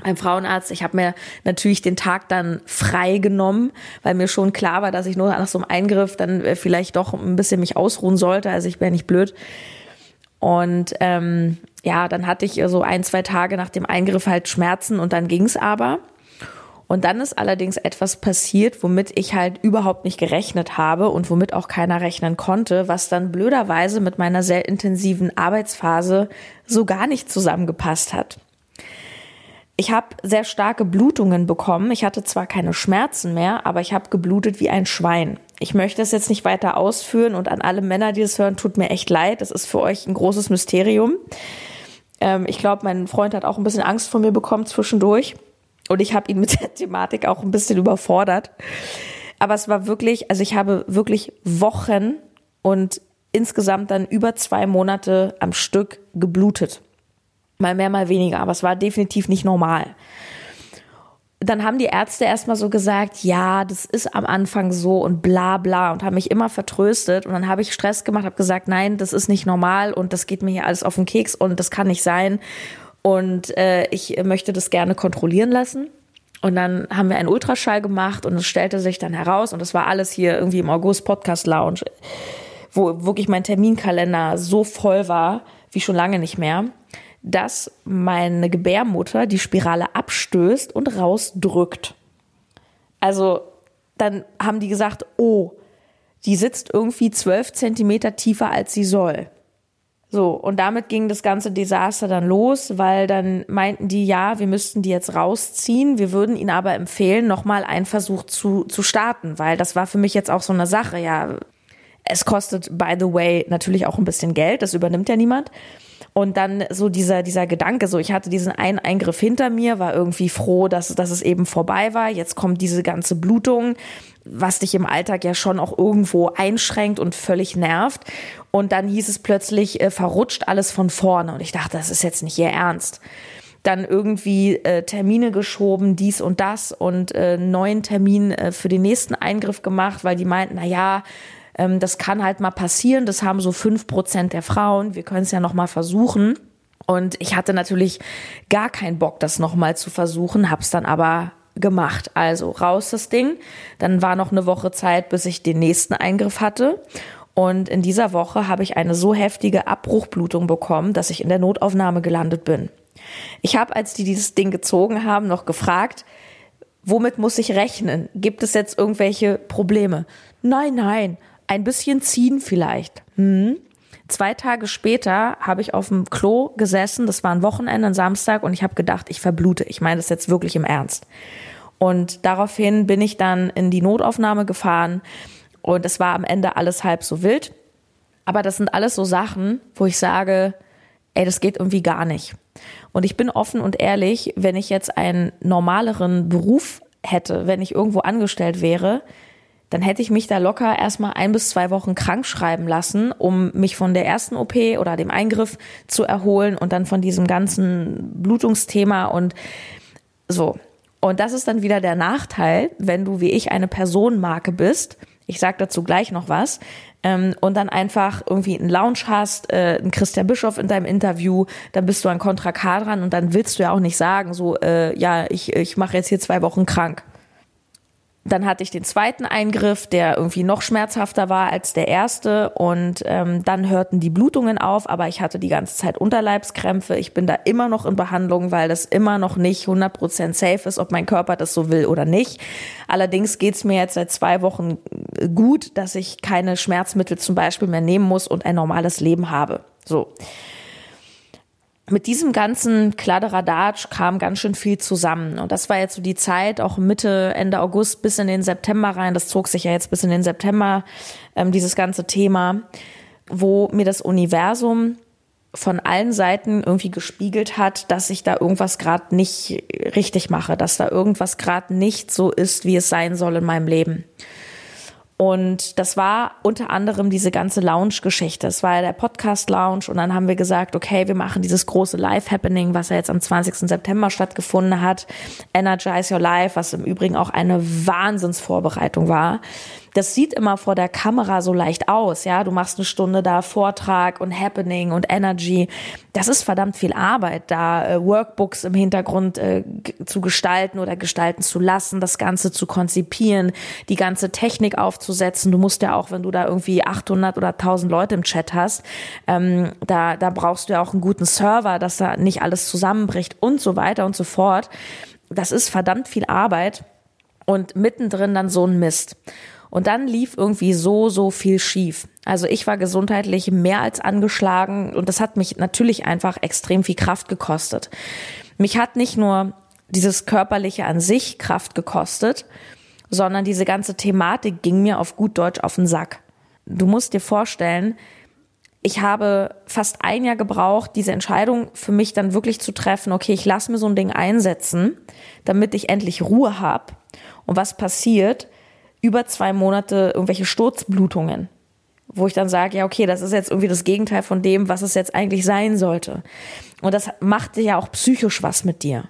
beim Frauenarzt. Ich habe mir natürlich den Tag dann frei genommen, weil mir schon klar war, dass ich nur nach so einem Eingriff dann äh, vielleicht doch ein bisschen mich ausruhen sollte. Also ich wäre nicht blöd. Und ähm, ja, dann hatte ich so ein, zwei Tage nach dem Eingriff halt Schmerzen und dann ging's aber. Und dann ist allerdings etwas passiert, womit ich halt überhaupt nicht gerechnet habe und womit auch keiner rechnen konnte, was dann blöderweise mit meiner sehr intensiven Arbeitsphase so gar nicht zusammengepasst hat. Ich habe sehr starke Blutungen bekommen. Ich hatte zwar keine Schmerzen mehr, aber ich habe geblutet wie ein Schwein ich möchte es jetzt nicht weiter ausführen und an alle Männer, die es hören, tut mir echt leid. Das ist für euch ein großes Mysterium. Ähm, ich glaube, mein Freund hat auch ein bisschen Angst vor mir bekommen zwischendurch und ich habe ihn mit der Thematik auch ein bisschen überfordert. Aber es war wirklich, also ich habe wirklich Wochen und insgesamt dann über zwei Monate am Stück geblutet. Mal mehr, mal weniger, aber es war definitiv nicht normal dann haben die Ärzte erstmal so gesagt, ja, das ist am Anfang so und bla bla und haben mich immer vertröstet und dann habe ich Stress gemacht, habe gesagt, nein, das ist nicht normal und das geht mir hier alles auf den Keks und das kann nicht sein und äh, ich möchte das gerne kontrollieren lassen. Und dann haben wir einen Ultraschall gemacht und es stellte sich dann heraus und das war alles hier irgendwie im August Podcast Lounge, wo wirklich mein Terminkalender so voll war wie schon lange nicht mehr dass meine Gebärmutter die Spirale abstößt und rausdrückt. Also dann haben die gesagt, oh, die sitzt irgendwie zwölf Zentimeter tiefer als sie soll. So, und damit ging das ganze Desaster dann los, weil dann meinten die, ja, wir müssten die jetzt rausziehen. Wir würden ihnen aber empfehlen, nochmal einen Versuch zu, zu starten, weil das war für mich jetzt auch so eine Sache, ja. Es kostet, by the way, natürlich auch ein bisschen Geld, das übernimmt ja niemand. Und dann so dieser, dieser Gedanke, so ich hatte diesen einen Eingriff hinter mir, war irgendwie froh, dass, dass es eben vorbei war. Jetzt kommt diese ganze Blutung, was dich im Alltag ja schon auch irgendwo einschränkt und völlig nervt. Und dann hieß es plötzlich, äh, verrutscht alles von vorne. Und ich dachte, das ist jetzt nicht ihr Ernst dann irgendwie äh, Termine geschoben, dies und das und äh, neuen Termin äh, für den nächsten Eingriff gemacht, weil die meinten, na ja, ähm, das kann halt mal passieren. Das haben so fünf Prozent der Frauen. Wir können es ja noch mal versuchen. Und ich hatte natürlich gar keinen Bock, das noch mal zu versuchen, hab's dann aber gemacht. Also raus das Ding. Dann war noch eine Woche Zeit, bis ich den nächsten Eingriff hatte. Und in dieser Woche habe ich eine so heftige Abbruchblutung bekommen, dass ich in der Notaufnahme gelandet bin. Ich habe, als die dieses Ding gezogen haben, noch gefragt, womit muss ich rechnen? Gibt es jetzt irgendwelche Probleme? Nein, nein, ein bisschen ziehen vielleicht. Hm. Zwei Tage später habe ich auf dem Klo gesessen, das war ein Wochenende, ein Samstag, und ich habe gedacht, ich verblute. Ich meine das jetzt wirklich im Ernst. Und daraufhin bin ich dann in die Notaufnahme gefahren und es war am Ende alles halb so wild. Aber das sind alles so Sachen, wo ich sage, ey, das geht irgendwie gar nicht. Und ich bin offen und ehrlich, wenn ich jetzt einen normaleren Beruf hätte, wenn ich irgendwo angestellt wäre, dann hätte ich mich da locker erstmal ein bis zwei Wochen krank schreiben lassen, um mich von der ersten OP oder dem Eingriff zu erholen und dann von diesem ganzen Blutungsthema und so. Und das ist dann wieder der Nachteil, wenn du wie ich eine Personenmarke bist. Ich sag dazu gleich noch was. Ähm, und dann einfach irgendwie einen Lounge hast, äh, einen Christian Bischof in deinem Interview, dann bist du an Contra K dran und dann willst du ja auch nicht sagen, so, äh, ja, ich, ich mache jetzt hier zwei Wochen krank. Dann hatte ich den zweiten Eingriff, der irgendwie noch schmerzhafter war als der erste. Und ähm, dann hörten die Blutungen auf, aber ich hatte die ganze Zeit Unterleibskrämpfe. Ich bin da immer noch in Behandlung, weil das immer noch nicht 100% safe ist, ob mein Körper das so will oder nicht. Allerdings geht's mir jetzt seit zwei Wochen gut, dass ich keine Schmerzmittel zum Beispiel mehr nehmen muss und ein normales Leben habe. So mit diesem ganzen Kladderadatsch kam ganz schön viel zusammen. Und das war jetzt so die Zeit, auch Mitte, Ende August bis in den September rein. Das zog sich ja jetzt bis in den September, ähm, dieses ganze Thema, wo mir das Universum von allen Seiten irgendwie gespiegelt hat, dass ich da irgendwas gerade nicht richtig mache, dass da irgendwas gerade nicht so ist, wie es sein soll in meinem Leben. Und das war unter anderem diese ganze Lounge-Geschichte. Es war ja der Podcast-Lounge und dann haben wir gesagt, okay, wir machen dieses große Live-Happening, was ja jetzt am 20. September stattgefunden hat. Energize Your Life, was im Übrigen auch eine Wahnsinnsvorbereitung war das sieht immer vor der Kamera so leicht aus, ja. Du machst eine Stunde da Vortrag und Happening und Energy. Das ist verdammt viel Arbeit, da äh, Workbooks im Hintergrund äh, zu gestalten oder gestalten zu lassen, das Ganze zu konzipieren, die ganze Technik aufzusetzen. Du musst ja auch, wenn du da irgendwie 800 oder 1000 Leute im Chat hast, ähm, da, da brauchst du ja auch einen guten Server, dass da nicht alles zusammenbricht und so weiter und so fort. Das ist verdammt viel Arbeit und mittendrin dann so ein Mist. Und dann lief irgendwie so, so viel schief. Also ich war gesundheitlich mehr als angeschlagen und das hat mich natürlich einfach extrem viel Kraft gekostet. Mich hat nicht nur dieses körperliche an sich Kraft gekostet, sondern diese ganze Thematik ging mir auf gut Deutsch auf den Sack. Du musst dir vorstellen, ich habe fast ein Jahr gebraucht, diese Entscheidung für mich dann wirklich zu treffen, okay, ich lasse mir so ein Ding einsetzen, damit ich endlich Ruhe habe. Und was passiert? Über zwei Monate irgendwelche Sturzblutungen. wo ich dann sage, ja, okay, das ist jetzt irgendwie das Gegenteil von dem, was es jetzt eigentlich sein sollte. Und das macht ja auch psychisch was mit dir.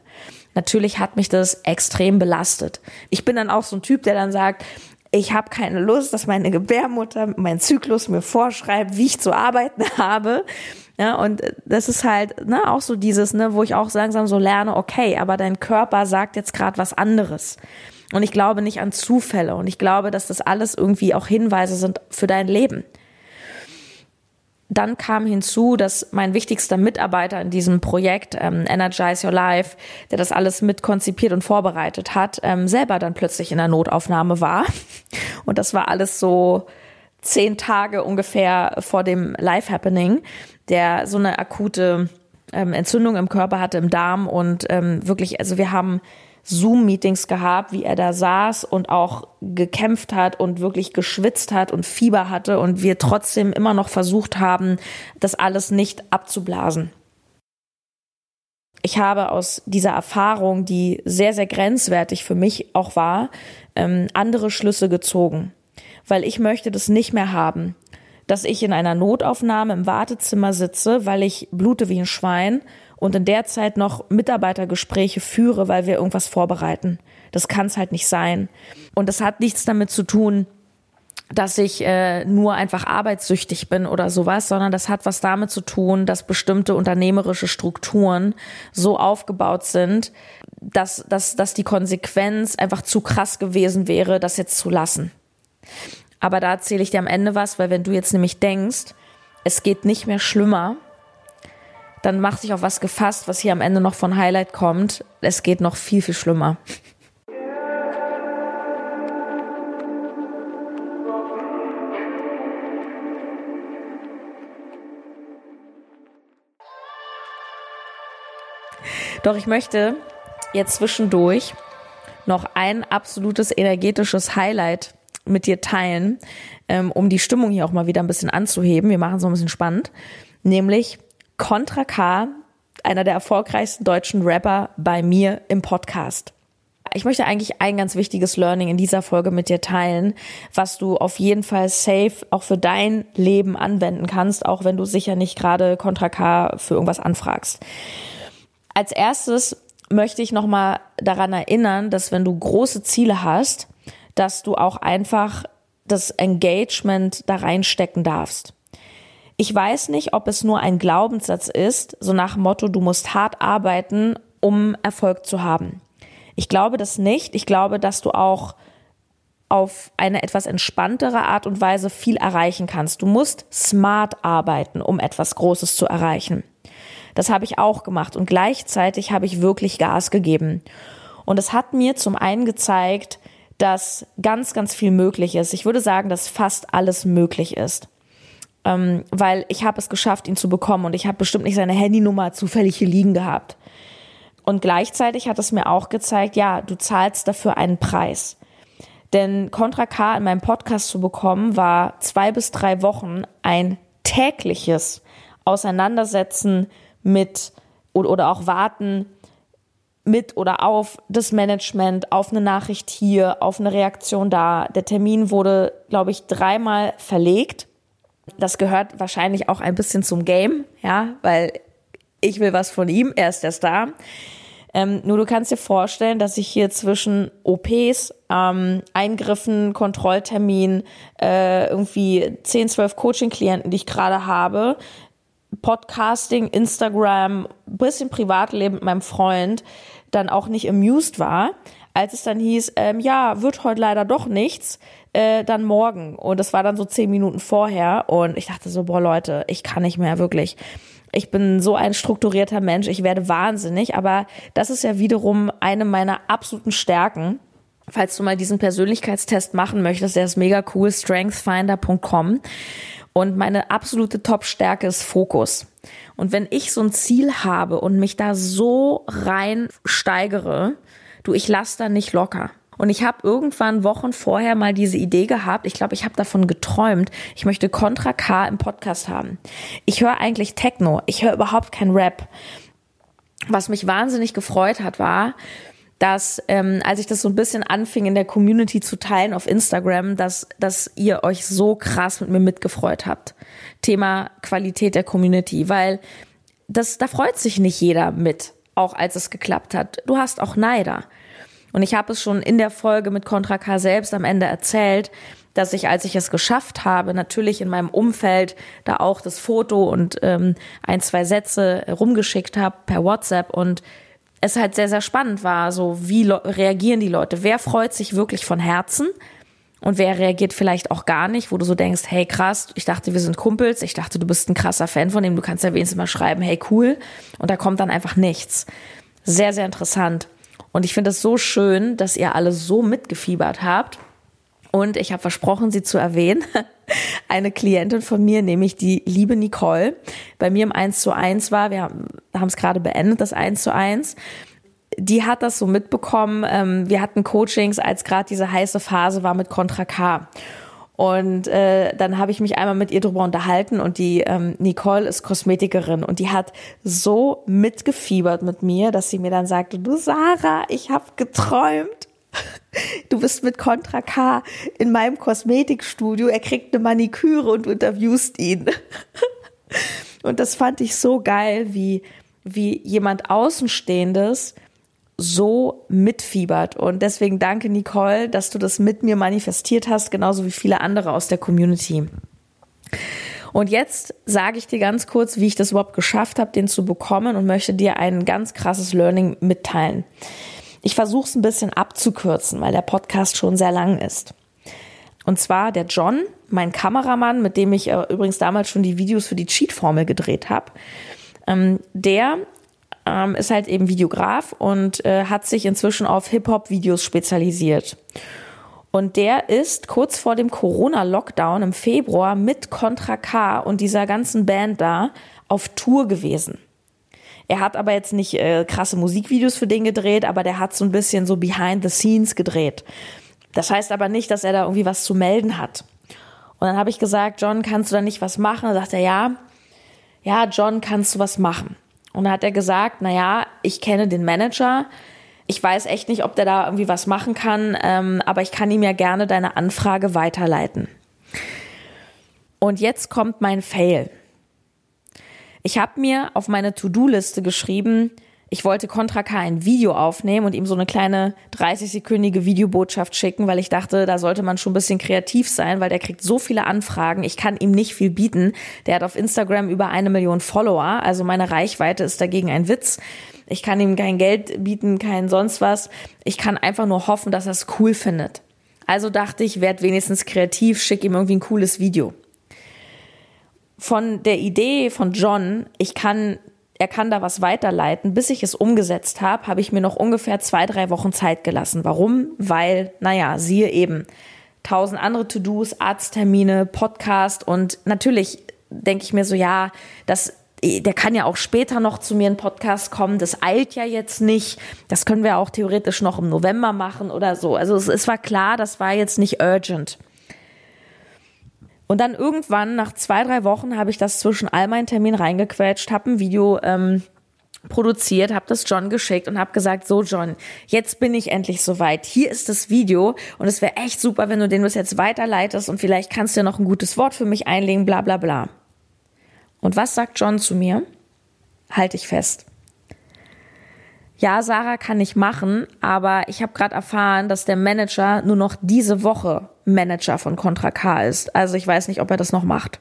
Natürlich hat mich das extrem belastet. Ich bin dann auch so ein Typ, der dann sagt, ich habe keine Lust, dass meine Gebärmutter, mein Zyklus mir vorschreibt, wie ich zu arbeiten habe. Ja, und das ist halt ne, auch so dieses, ne, wo ich auch langsam so lerne, okay, aber dein Körper sagt jetzt gerade was anderes. Und ich glaube nicht an Zufälle. Und ich glaube, dass das alles irgendwie auch Hinweise sind für dein Leben. Dann kam hinzu, dass mein wichtigster Mitarbeiter in diesem Projekt, ähm, Energize Your Life, der das alles mit konzipiert und vorbereitet hat, ähm, selber dann plötzlich in der Notaufnahme war. Und das war alles so zehn Tage ungefähr vor dem Live-Happening, der so eine akute ähm, Entzündung im Körper hatte, im Darm und ähm, wirklich, also wir haben Zoom-Meetings gehabt, wie er da saß und auch gekämpft hat und wirklich geschwitzt hat und Fieber hatte und wir trotzdem immer noch versucht haben, das alles nicht abzublasen. Ich habe aus dieser Erfahrung, die sehr, sehr grenzwertig für mich auch war, ähm, andere Schlüsse gezogen, weil ich möchte das nicht mehr haben, dass ich in einer Notaufnahme im Wartezimmer sitze, weil ich blute wie ein Schwein und in der Zeit noch Mitarbeitergespräche führe, weil wir irgendwas vorbereiten. Das kann es halt nicht sein. Und das hat nichts damit zu tun, dass ich äh, nur einfach arbeitssüchtig bin oder sowas, sondern das hat was damit zu tun, dass bestimmte unternehmerische Strukturen so aufgebaut sind, dass, dass, dass die Konsequenz einfach zu krass gewesen wäre, das jetzt zu lassen. Aber da erzähle ich dir am Ende was, weil wenn du jetzt nämlich denkst, es geht nicht mehr schlimmer, dann mach dich auf was gefasst, was hier am Ende noch von Highlight kommt. Es geht noch viel, viel schlimmer. Doch ich möchte jetzt zwischendurch noch ein absolutes energetisches Highlight mit dir teilen, ähm, um die Stimmung hier auch mal wieder ein bisschen anzuheben. Wir machen es so ein bisschen spannend. Nämlich Contra K, einer der erfolgreichsten deutschen Rapper, bei mir im Podcast. Ich möchte eigentlich ein ganz wichtiges Learning in dieser Folge mit dir teilen, was du auf jeden Fall safe auch für dein Leben anwenden kannst, auch wenn du sicher nicht gerade Contra K für irgendwas anfragst. Als erstes möchte ich nochmal daran erinnern, dass wenn du große Ziele hast, dass du auch einfach das Engagement da reinstecken darfst. Ich weiß nicht, ob es nur ein Glaubenssatz ist, so nach Motto, du musst hart arbeiten, um Erfolg zu haben. Ich glaube das nicht. Ich glaube, dass du auch auf eine etwas entspanntere Art und Weise viel erreichen kannst. Du musst smart arbeiten, um etwas Großes zu erreichen. Das habe ich auch gemacht und gleichzeitig habe ich wirklich Gas gegeben. Und es hat mir zum einen gezeigt, dass ganz, ganz viel möglich ist. Ich würde sagen, dass fast alles möglich ist ähm, weil ich habe es geschafft, ihn zu bekommen und ich habe bestimmt nicht seine Handynummer zufällig hier liegen gehabt. Und gleichzeitig hat es mir auch gezeigt, ja, du zahlst dafür einen Preis. Denn Contra K in meinem Podcast zu bekommen, war zwei bis drei Wochen ein tägliches Auseinandersetzen mit oder auch warten mit oder auf das Management, auf eine Nachricht hier, auf eine Reaktion da. Der Termin wurde, glaube ich, dreimal verlegt das gehört wahrscheinlich auch ein bisschen zum Game, ja, weil ich will was von ihm, er ist der Star. Ähm, nur du kannst dir vorstellen, dass ich hier zwischen OPs, ähm, Eingriffen, Kontrolltermin, äh, irgendwie 10, 12 Coaching-Klienten, die ich gerade habe, Podcasting, Instagram, bisschen Privatleben mit meinem Freund, dann auch nicht amused war, als es dann hieß, ähm, ja, wird heute leider doch nichts, äh, dann morgen. Und das war dann so zehn Minuten vorher. Und ich dachte so, boah Leute, ich kann nicht mehr wirklich. Ich bin so ein strukturierter Mensch, ich werde wahnsinnig, aber das ist ja wiederum eine meiner absoluten Stärken. Falls du mal diesen Persönlichkeitstest machen möchtest, der ist mega cool, strengthfinder.com. Und meine absolute Top-Stärke ist Fokus. Und wenn ich so ein Ziel habe und mich da so rein steigere, du, ich lass da nicht locker. Und ich habe irgendwann Wochen vorher mal diese Idee gehabt. Ich glaube, ich habe davon geträumt. Ich möchte Contra K im Podcast haben. Ich höre eigentlich Techno. Ich höre überhaupt kein Rap. Was mich wahnsinnig gefreut hat, war, dass ähm, als ich das so ein bisschen anfing in der Community zu teilen auf Instagram, dass, dass ihr euch so krass mit mir mitgefreut habt. Thema Qualität der Community, weil das, da freut sich nicht jeder mit, auch als es geklappt hat. Du hast auch Neider. Und ich habe es schon in der Folge mit Contra K selbst am Ende erzählt, dass ich, als ich es geschafft habe, natürlich in meinem Umfeld da auch das Foto und ähm, ein, zwei Sätze rumgeschickt habe per WhatsApp und es halt sehr, sehr spannend war, so wie reagieren die Leute, wer freut sich wirklich von Herzen und wer reagiert vielleicht auch gar nicht, wo du so denkst, hey krass, ich dachte, wir sind Kumpels, ich dachte, du bist ein krasser Fan von dem, du kannst ja wenigstens mal schreiben, hey cool, und da kommt dann einfach nichts. Sehr, sehr interessant. Und ich finde es so schön, dass ihr alle so mitgefiebert habt. Und ich habe versprochen, sie zu erwähnen. Eine Klientin von mir, nämlich die liebe Nicole, bei mir im 1 zu 1 war. Wir haben es gerade beendet, das 1 zu 1 die hat das so mitbekommen. Ähm, wir hatten Coachings, als gerade diese heiße Phase war mit Contra K. Und äh, dann habe ich mich einmal mit ihr drüber unterhalten und die ähm, Nicole ist Kosmetikerin und die hat so mitgefiebert mit mir, dass sie mir dann sagte, du Sarah, ich habe geträumt. Du bist mit Contra K in meinem Kosmetikstudio, er kriegt eine Maniküre und du interviewst ihn. Und das fand ich so geil, wie, wie jemand Außenstehendes so mitfiebert. Und deswegen danke, Nicole, dass du das mit mir manifestiert hast, genauso wie viele andere aus der Community. Und jetzt sage ich dir ganz kurz, wie ich das überhaupt geschafft habe, den zu bekommen und möchte dir ein ganz krasses Learning mitteilen. Ich versuche es ein bisschen abzukürzen, weil der Podcast schon sehr lang ist. Und zwar der John, mein Kameramann, mit dem ich äh, übrigens damals schon die Videos für die Cheat-Formel gedreht habe, ähm, der ähm, ist halt eben Videograf und äh, hat sich inzwischen auf Hip-Hop-Videos spezialisiert. Und der ist kurz vor dem Corona-Lockdown im Februar mit Contra K und dieser ganzen Band da auf Tour gewesen. Er hat aber jetzt nicht äh, krasse Musikvideos für den gedreht, aber der hat so ein bisschen so behind the scenes gedreht. Das heißt aber nicht, dass er da irgendwie was zu melden hat. Und dann habe ich gesagt, John, kannst du da nicht was machen? Da sagt er, ja, ja, John, kannst du was machen? Und da hat er gesagt, na ja, ich kenne den Manager. Ich weiß echt nicht, ob der da irgendwie was machen kann, ähm, aber ich kann ihm ja gerne deine Anfrage weiterleiten. Und jetzt kommt mein Fail. Ich habe mir auf meine To-Do-Liste geschrieben, ich wollte Contra K ein Video aufnehmen und ihm so eine kleine 30-sekündige Videobotschaft schicken, weil ich dachte, da sollte man schon ein bisschen kreativ sein, weil der kriegt so viele Anfragen. Ich kann ihm nicht viel bieten. Der hat auf Instagram über eine Million Follower, also meine Reichweite ist dagegen ein Witz. Ich kann ihm kein Geld bieten, kein sonst was. Ich kann einfach nur hoffen, dass er es cool findet. Also dachte ich, werd wenigstens kreativ, schick ihm irgendwie ein cooles Video. Von der Idee von John, ich kann er kann da was weiterleiten. Bis ich es umgesetzt habe, habe ich mir noch ungefähr zwei, drei Wochen Zeit gelassen. Warum? Weil, naja, siehe eben, tausend andere To-Dos, Arzttermine, Podcast und natürlich denke ich mir so, ja, das der kann ja auch später noch zu mir in Podcast kommen. Das eilt ja jetzt nicht. Das können wir auch theoretisch noch im November machen oder so. Also es, es war klar, das war jetzt nicht urgent. Und dann irgendwann, nach zwei, drei Wochen, habe ich das zwischen all meinen Terminen reingequetscht, habe ein Video ähm, produziert, habe das John geschickt und habe gesagt, so John, jetzt bin ich endlich soweit. Hier ist das Video und es wäre echt super, wenn du den bis jetzt weiterleitest und vielleicht kannst du ja noch ein gutes Wort für mich einlegen, bla bla bla. Und was sagt John zu mir? Halte ich fest. Ja, Sarah kann ich machen, aber ich habe gerade erfahren, dass der Manager nur noch diese Woche Manager von Contra K ist. Also ich weiß nicht, ob er das noch macht.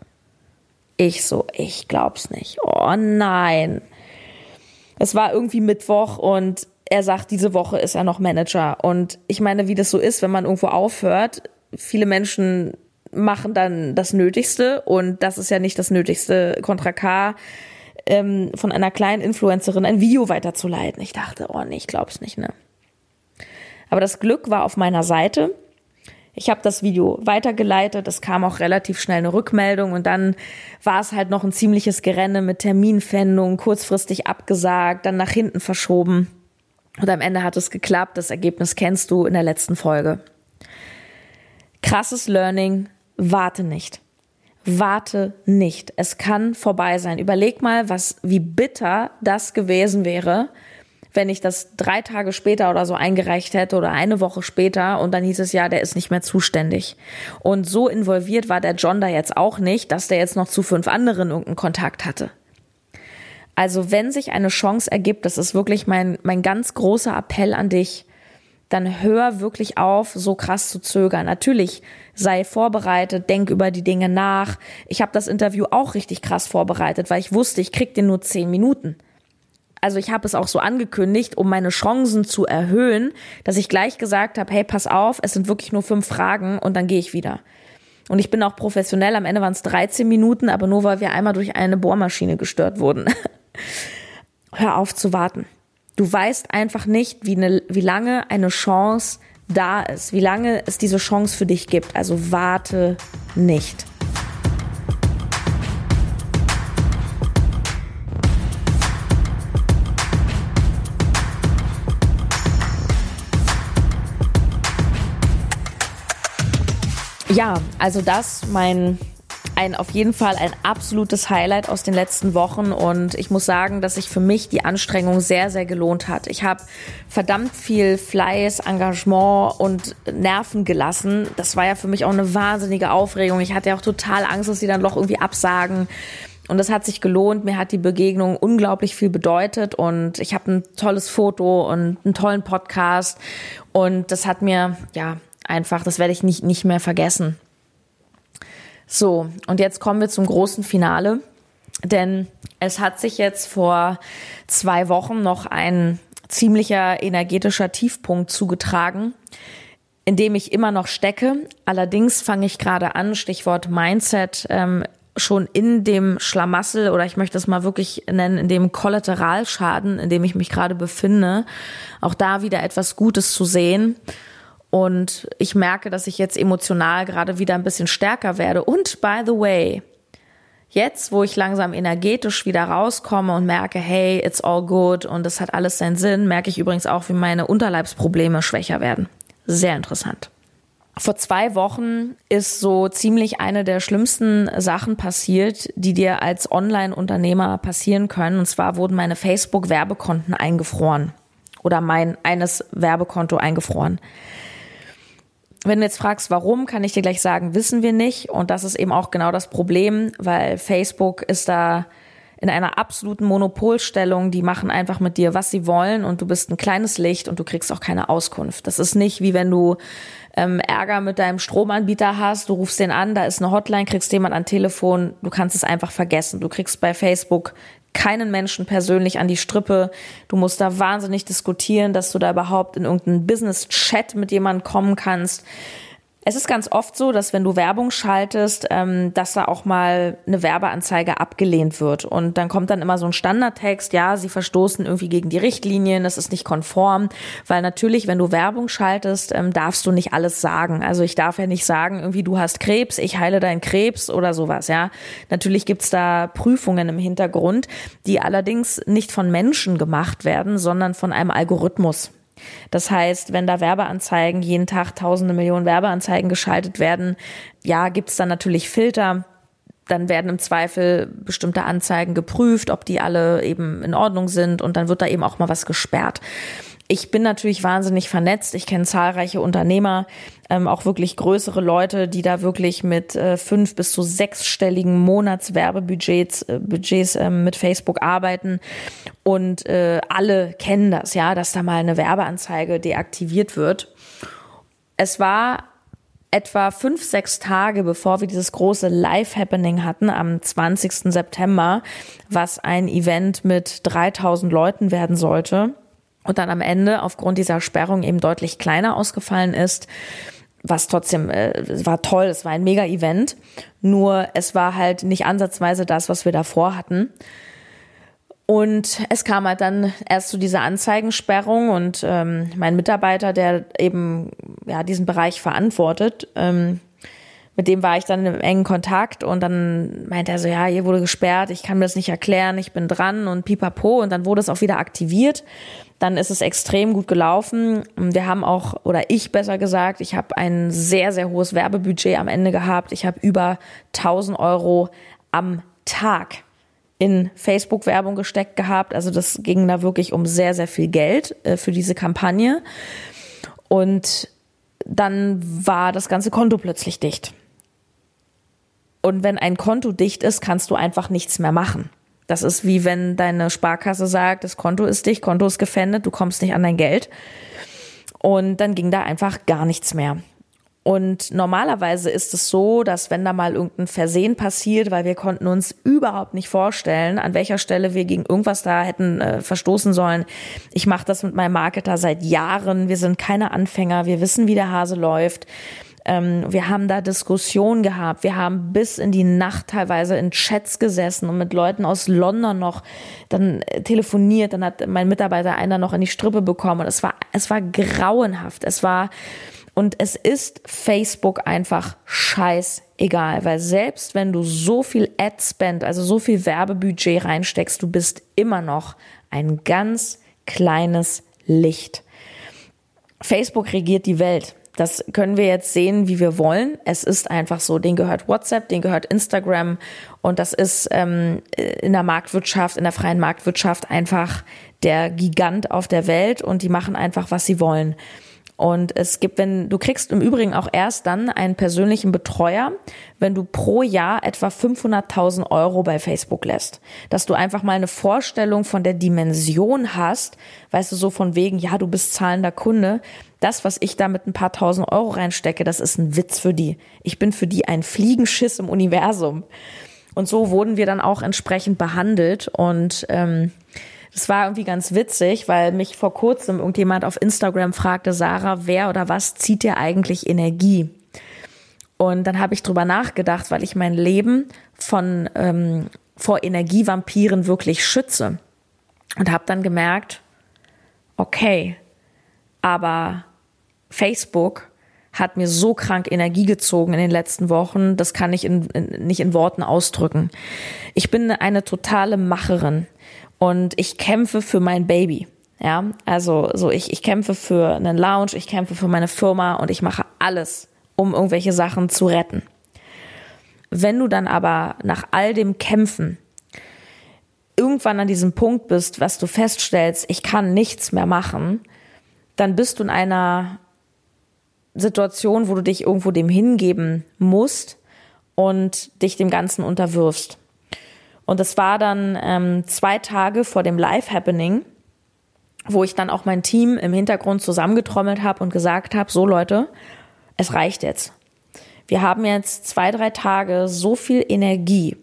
Ich so, ich glaub's nicht. Oh nein. Es war irgendwie Mittwoch und er sagt, diese Woche ist er noch Manager. Und ich meine, wie das so ist, wenn man irgendwo aufhört, viele Menschen machen dann das Nötigste und das ist ja nicht das Nötigste. Contra K ähm, von einer kleinen Influencerin ein Video weiterzuleiten. Ich dachte, oh nee, ich glaub's nicht, ne? Aber das Glück war auf meiner Seite. Ich habe das Video weitergeleitet, es kam auch relativ schnell eine Rückmeldung und dann war es halt noch ein ziemliches Gerenne mit Terminfindung, kurzfristig abgesagt, dann nach hinten verschoben. Und am Ende hat es geklappt. Das Ergebnis kennst du in der letzten Folge. Krasses Learning, warte nicht. Warte nicht. Es kann vorbei sein. Überleg mal, was, wie bitter das gewesen wäre, wenn ich das drei Tage später oder so eingereicht hätte oder eine Woche später und dann hieß es ja, der ist nicht mehr zuständig. Und so involviert war der John da jetzt auch nicht, dass der jetzt noch zu fünf anderen irgendeinen Kontakt hatte. Also wenn sich eine Chance ergibt, das ist wirklich mein, mein ganz großer Appell an dich, dann hör wirklich auf, so krass zu zögern. Natürlich sei vorbereitet, denk über die Dinge nach. Ich habe das Interview auch richtig krass vorbereitet, weil ich wusste, ich krieg den nur zehn Minuten. Also ich habe es auch so angekündigt, um meine Chancen zu erhöhen, dass ich gleich gesagt habe, hey, pass auf, es sind wirklich nur fünf Fragen und dann gehe ich wieder. Und ich bin auch professionell, am Ende waren es 13 Minuten, aber nur weil wir einmal durch eine Bohrmaschine gestört wurden. Hör auf zu warten. Du weißt einfach nicht, wie, eine, wie lange eine Chance da ist, wie lange es diese Chance für dich gibt. Also warte nicht. Ja, also das mein ein auf jeden Fall ein absolutes Highlight aus den letzten Wochen und ich muss sagen, dass sich für mich die Anstrengung sehr, sehr gelohnt hat. Ich habe verdammt viel Fleiß, Engagement und Nerven gelassen. Das war ja für mich auch eine wahnsinnige Aufregung. Ich hatte ja auch total Angst, dass sie dann doch irgendwie absagen. Und das hat sich gelohnt. Mir hat die Begegnung unglaublich viel bedeutet und ich habe ein tolles Foto und einen tollen Podcast und das hat mir ja einfach, das werde ich nicht nicht mehr vergessen. So, und jetzt kommen wir zum großen Finale, denn es hat sich jetzt vor zwei Wochen noch ein ziemlicher energetischer Tiefpunkt zugetragen, in dem ich immer noch stecke. Allerdings fange ich gerade an, Stichwort Mindset, ähm, schon in dem Schlamassel oder ich möchte es mal wirklich nennen, in dem Kollateralschaden, in dem ich mich gerade befinde, auch da wieder etwas Gutes zu sehen und ich merke, dass ich jetzt emotional gerade wieder ein bisschen stärker werde. Und by the way, jetzt, wo ich langsam energetisch wieder rauskomme und merke, hey, it's all good und es hat alles seinen Sinn, merke ich übrigens auch, wie meine Unterleibsprobleme schwächer werden. Sehr interessant. Vor zwei Wochen ist so ziemlich eine der schlimmsten Sachen passiert, die dir als Online-Unternehmer passieren können. Und zwar wurden meine Facebook-Werbekonten eingefroren oder mein eines Werbekonto eingefroren. Wenn du jetzt fragst, warum, kann ich dir gleich sagen, wissen wir nicht. Und das ist eben auch genau das Problem, weil Facebook ist da in einer absoluten Monopolstellung. Die machen einfach mit dir, was sie wollen und du bist ein kleines Licht und du kriegst auch keine Auskunft. Das ist nicht wie wenn du ähm, Ärger mit deinem Stromanbieter hast, du rufst den an, da ist eine Hotline, kriegst jemand an Telefon, du kannst es einfach vergessen. Du kriegst bei Facebook keinen Menschen persönlich an die Strippe. Du musst da wahnsinnig diskutieren, dass du da überhaupt in irgendeinen Business-Chat mit jemandem kommen kannst. Es ist ganz oft so, dass wenn du Werbung schaltest, ähm, dass da auch mal eine Werbeanzeige abgelehnt wird. Und dann kommt dann immer so ein Standardtext, ja, sie verstoßen irgendwie gegen die Richtlinien, das ist nicht konform. Weil natürlich, wenn du Werbung schaltest, ähm, darfst du nicht alles sagen. Also ich darf ja nicht sagen, irgendwie du hast Krebs, ich heile deinen Krebs oder sowas, ja. Natürlich gibt's da Prüfungen im Hintergrund, die allerdings nicht von Menschen gemacht werden, sondern von einem Algorithmus. Das heißt, wenn da Werbeanzeigen, jeden Tag tausende Millionen Werbeanzeigen geschaltet werden, ja, gibt's dann natürlich Filter. Dann werden im Zweifel bestimmte Anzeigen geprüft, ob die alle eben in Ordnung sind und dann wird da eben auch mal was gesperrt ich bin natürlich wahnsinnig vernetzt. Ich kenne zahlreiche Unternehmer, ähm, auch wirklich größere Leute, die da wirklich mit äh, fünf bis zu sechsstelligen Monatswerbebudgets äh, Budgets, äh, mit Facebook arbeiten. Und äh, alle kennen das, ja, dass da mal eine Werbeanzeige deaktiviert wird. Es war etwa fünf, sechs Tage, bevor wir dieses große Live-Happening hatten, am 20. September, was ein Event mit 3000 Leuten werden sollte und dann am Ende aufgrund dieser Sperrung eben deutlich kleiner ausgefallen ist was trotzdem äh, war toll, es war ein mega Event, nur es war halt nicht ansatzweise das, was wir davor hatten. Und es kam halt dann erst zu dieser Anzeigensperrung und ähm, mein Mitarbeiter, der eben ja diesen Bereich verantwortet, ähm, mit dem war ich dann im engen Kontakt und dann meinte er so, ja, hier wurde gesperrt, ich kann mir das nicht erklären, ich bin dran und pipapo. Und dann wurde es auch wieder aktiviert dann ist es extrem gut gelaufen. Wir haben auch, oder ich besser gesagt, ich habe ein sehr, sehr hohes Werbebudget am Ende gehabt. Ich habe über 1000 Euro am Tag in Facebook-Werbung gesteckt gehabt. Also das ging da wirklich um sehr, sehr viel Geld äh, für diese Kampagne. Und dann war das ganze Konto plötzlich dicht. Und wenn ein Konto dicht ist, kannst du einfach nichts mehr machen. Das ist wie wenn deine Sparkasse sagt, das Konto ist dicht, Konto ist gefändet, du kommst nicht an dein Geld. Und dann ging da einfach gar nichts mehr. Und normalerweise ist es so, dass wenn da mal irgendein Versehen passiert, weil wir konnten uns überhaupt nicht vorstellen, an welcher Stelle wir gegen irgendwas da hätten äh, verstoßen sollen. Ich mache das mit meinem Marketer seit Jahren. Wir sind keine Anfänger. Wir wissen, wie der Hase läuft. Ähm, wir haben da Diskussionen gehabt. Wir haben bis in die Nacht teilweise in Chats gesessen und mit Leuten aus London noch dann äh, telefoniert. Dann hat mein Mitarbeiter einer noch in die Strippe bekommen. Und es war, es war grauenhaft. Es war, und es ist Facebook einfach scheißegal, weil selbst wenn du so viel Ad-Spend, also so viel Werbebudget reinsteckst, du bist immer noch ein ganz kleines Licht. Facebook regiert die Welt. Das können wir jetzt sehen, wie wir wollen. Es ist einfach so. Den gehört WhatsApp, den gehört Instagram. Und das ist ähm, in der Marktwirtschaft, in der freien Marktwirtschaft einfach der Gigant auf der Welt und die machen einfach, was sie wollen. Und es gibt, wenn du kriegst im Übrigen auch erst dann einen persönlichen Betreuer, wenn du pro Jahr etwa 500.000 Euro bei Facebook lässt. Dass du einfach mal eine Vorstellung von der Dimension hast, weißt du, so von wegen, ja, du bist zahlender Kunde. Das, was ich da mit ein paar tausend Euro reinstecke, das ist ein Witz für die. Ich bin für die ein Fliegenschiss im Universum. Und so wurden wir dann auch entsprechend behandelt und ähm, es war irgendwie ganz witzig, weil mich vor kurzem irgendjemand auf Instagram fragte, Sarah, wer oder was zieht dir eigentlich Energie? Und dann habe ich drüber nachgedacht, weil ich mein Leben von ähm, vor Energievampiren wirklich schütze und habe dann gemerkt, okay, aber Facebook hat mir so krank Energie gezogen in den letzten Wochen, das kann ich in, in, nicht in Worten ausdrücken. Ich bin eine totale Macherin und ich kämpfe für mein Baby. Ja, also so ich, ich kämpfe für einen Lounge, ich kämpfe für meine Firma und ich mache alles, um irgendwelche Sachen zu retten. Wenn du dann aber nach all dem Kämpfen irgendwann an diesem Punkt bist, was du feststellst, ich kann nichts mehr machen, dann bist du in einer Situation, wo du dich irgendwo dem hingeben musst und dich dem Ganzen unterwirfst. Und es war dann ähm, zwei Tage vor dem Live-Happening, wo ich dann auch mein Team im Hintergrund zusammengetrommelt habe und gesagt habe, so Leute, es reicht jetzt. Wir haben jetzt zwei, drei Tage so viel Energie,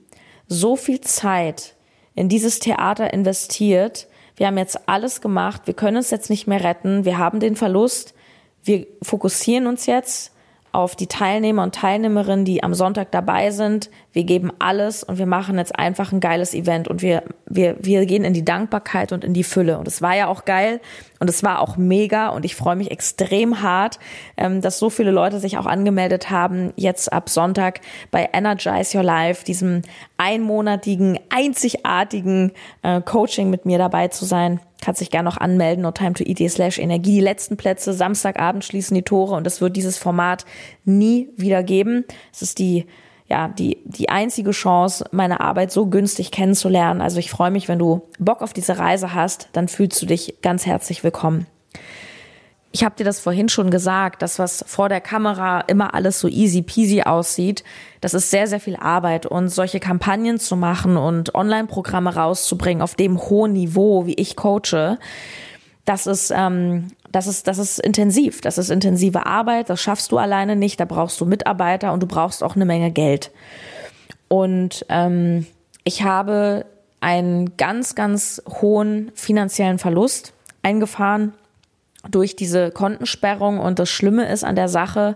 so viel Zeit in dieses Theater investiert. Wir haben jetzt alles gemacht. Wir können es jetzt nicht mehr retten. Wir haben den Verlust. Wir fokussieren uns jetzt auf die Teilnehmer und Teilnehmerinnen, die am Sonntag dabei sind. Wir geben alles und wir machen jetzt einfach ein geiles Event und wir, wir, wir gehen in die Dankbarkeit und in die Fülle. Und es war ja auch geil und es war auch mega und ich freue mich extrem hart, ähm, dass so viele Leute sich auch angemeldet haben, jetzt ab Sonntag bei Energize Your Life, diesem einmonatigen, einzigartigen äh, Coaching mit mir dabei zu sein kannst dich gerne noch anmelden, no time to eat slash Energie. Die letzten Plätze, Samstagabend schließen die Tore und es wird dieses Format nie wieder geben. Es ist die, ja, die, die einzige Chance, meine Arbeit so günstig kennenzulernen. Also ich freue mich, wenn du Bock auf diese Reise hast, dann fühlst du dich ganz herzlich willkommen. Ich habe dir das vorhin schon gesagt, dass was vor der Kamera immer alles so easy peasy aussieht, das ist sehr, sehr viel Arbeit. Und solche Kampagnen zu machen und Online-Programme rauszubringen auf dem hohen Niveau, wie ich coache, das ist, ähm, das ist, das ist intensiv. Das ist intensive Arbeit. Das schaffst du alleine nicht. Da brauchst du Mitarbeiter und du brauchst auch eine Menge Geld. Und ähm, ich habe einen ganz, ganz hohen finanziellen Verlust eingefahren durch diese Kontensperrung. Und das Schlimme ist an der Sache,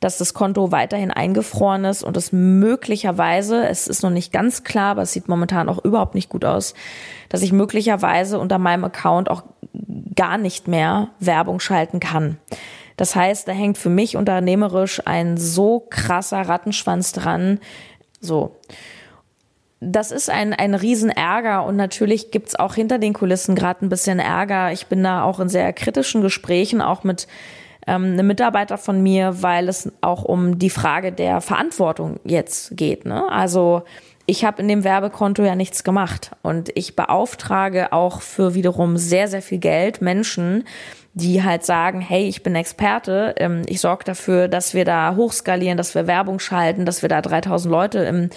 dass das Konto weiterhin eingefroren ist und es möglicherweise, es ist noch nicht ganz klar, aber es sieht momentan auch überhaupt nicht gut aus, dass ich möglicherweise unter meinem Account auch gar nicht mehr Werbung schalten kann. Das heißt, da hängt für mich unternehmerisch ein so krasser Rattenschwanz dran. So das ist ein, ein Riesenärger und natürlich gibt's auch hinter den Kulissen gerade ein bisschen Ärger. Ich bin da auch in sehr kritischen Gesprächen, auch mit ähm, einem Mitarbeiter von mir, weil es auch um die Frage der Verantwortung jetzt geht. Ne? Also ich habe in dem Werbekonto ja nichts gemacht und ich beauftrage auch für wiederum sehr, sehr viel Geld Menschen, die halt sagen, hey, ich bin Experte, ähm, ich sorge dafür, dass wir da hochskalieren, dass wir Werbung schalten, dass wir da 3000 Leute im,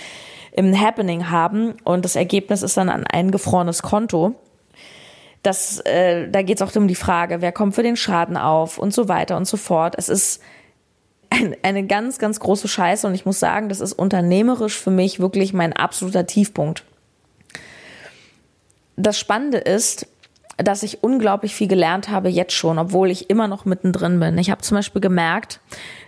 im Happening haben und das Ergebnis ist dann ein eingefrorenes Konto. Das, äh, da geht es auch um die Frage, wer kommt für den Schaden auf und so weiter und so fort. Es ist ein, eine ganz, ganz große Scheiße und ich muss sagen, das ist unternehmerisch für mich wirklich mein absoluter Tiefpunkt. Das Spannende ist, dass ich unglaublich viel gelernt habe jetzt schon, obwohl ich immer noch mittendrin bin. Ich habe zum Beispiel gemerkt,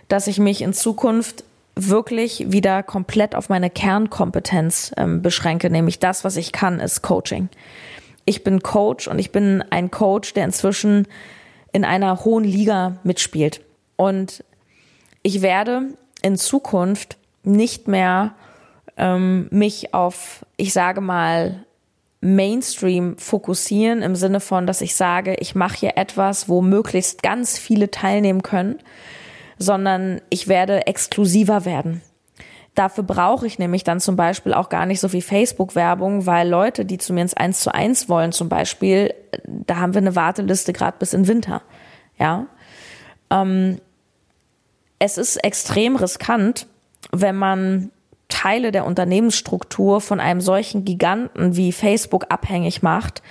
dass ich mich in Zukunft wirklich wieder komplett auf meine Kernkompetenz ähm, beschränke, nämlich das, was ich kann, ist Coaching. Ich bin Coach und ich bin ein Coach, der inzwischen in einer hohen Liga mitspielt. Und ich werde in Zukunft nicht mehr ähm, mich auf, ich sage mal, Mainstream fokussieren im Sinne von, dass ich sage, ich mache hier etwas, wo möglichst ganz viele teilnehmen können, sondern ich werde exklusiver werden. Dafür brauche ich nämlich dann zum Beispiel auch gar nicht so viel Facebook-Werbung, weil Leute, die zu mir ins Eins zu eins wollen, zum Beispiel, da haben wir eine Warteliste gerade bis in Winter. Ja. Ähm, es ist extrem riskant, wenn man Teile der Unternehmensstruktur von einem solchen Giganten wie Facebook abhängig macht,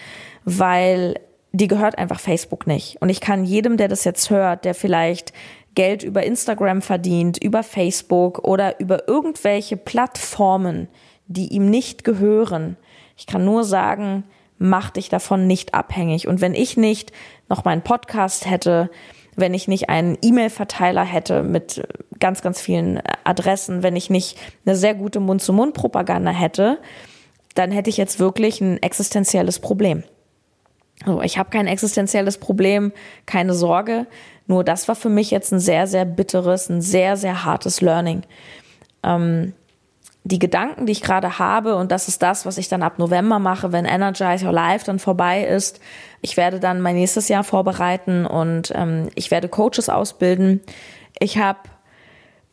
weil die gehört einfach Facebook nicht. Und ich kann jedem, der das jetzt hört, der vielleicht Geld über Instagram verdient, über Facebook oder über irgendwelche Plattformen, die ihm nicht gehören, ich kann nur sagen, mach dich davon nicht abhängig. Und wenn ich nicht noch meinen Podcast hätte, wenn ich nicht einen E-Mail-Verteiler hätte mit ganz, ganz vielen Adressen, wenn ich nicht eine sehr gute Mund-zu-Mund-Propaganda hätte, dann hätte ich jetzt wirklich ein existenzielles Problem. So, ich habe kein existenzielles Problem, keine Sorge. Nur das war für mich jetzt ein sehr, sehr bitteres, ein sehr, sehr hartes Learning. Ähm, die Gedanken, die ich gerade habe, und das ist das, was ich dann ab November mache, wenn Energize Your Life dann vorbei ist. Ich werde dann mein nächstes Jahr vorbereiten und ähm, ich werde Coaches ausbilden. Ich habe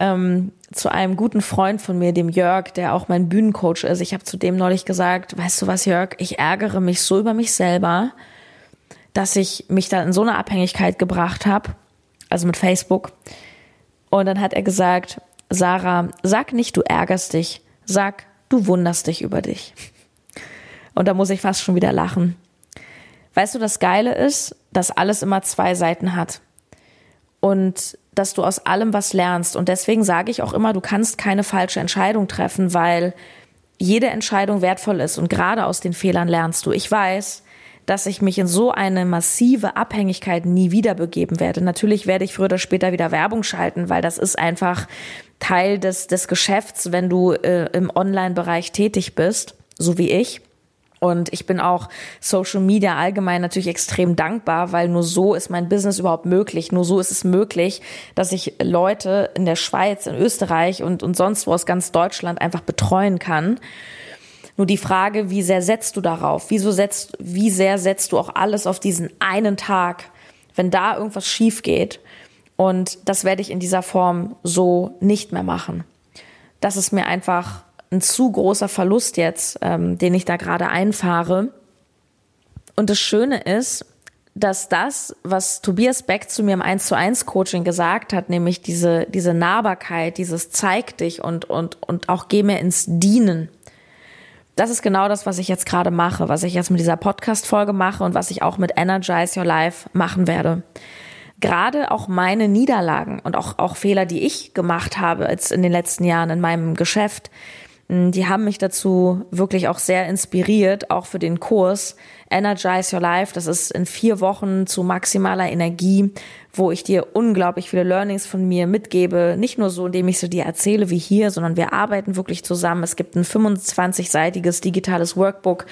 ähm, zu einem guten Freund von mir, dem Jörg, der auch mein Bühnencoach ist, ich habe zu dem neulich gesagt, weißt du was, Jörg, ich ärgere mich so über mich selber, dass ich mich da in so eine Abhängigkeit gebracht habe, also mit Facebook. Und dann hat er gesagt, Sarah, sag nicht, du ärgerst dich, sag, du wunderst dich über dich. Und da muss ich fast schon wieder lachen. Weißt du, das Geile ist, dass alles immer zwei Seiten hat. Und dass du aus allem was lernst. Und deswegen sage ich auch immer, du kannst keine falsche Entscheidung treffen, weil jede Entscheidung wertvoll ist. Und gerade aus den Fehlern lernst du. Ich weiß, dass ich mich in so eine massive Abhängigkeit nie wieder begeben werde. Natürlich werde ich früher oder später wieder Werbung schalten, weil das ist einfach Teil des, des Geschäfts, wenn du äh, im Online-Bereich tätig bist, so wie ich. Und ich bin auch Social Media allgemein natürlich extrem dankbar, weil nur so ist mein Business überhaupt möglich. Nur so ist es möglich, dass ich Leute in der Schweiz, in Österreich und, und sonst wo aus ganz Deutschland einfach betreuen kann. Nur die Frage, wie sehr setzt du darauf? Wieso setzt, wie sehr setzt du auch alles auf diesen einen Tag, wenn da irgendwas schief geht? Und das werde ich in dieser Form so nicht mehr machen. Das ist mir einfach ein zu großer Verlust jetzt, ähm, den ich da gerade einfahre. Und das Schöne ist, dass das, was Tobias Beck zu mir im 1 zu 1 Coaching gesagt hat, nämlich diese, diese Nahbarkeit, dieses zeig dich und, und, und auch geh mir ins Dienen. Das ist genau das, was ich jetzt gerade mache, was ich jetzt mit dieser Podcast-Folge mache und was ich auch mit Energize Your Life machen werde. Gerade auch meine Niederlagen und auch, auch Fehler, die ich gemacht habe jetzt in den letzten Jahren in meinem Geschäft, die haben mich dazu wirklich auch sehr inspiriert, auch für den Kurs Energize Your Life. Das ist in vier Wochen zu maximaler Energie, wo ich dir unglaublich viele Learnings von mir mitgebe. Nicht nur so, indem ich so dir erzähle wie hier, sondern wir arbeiten wirklich zusammen. Es gibt ein 25-seitiges digitales Workbook.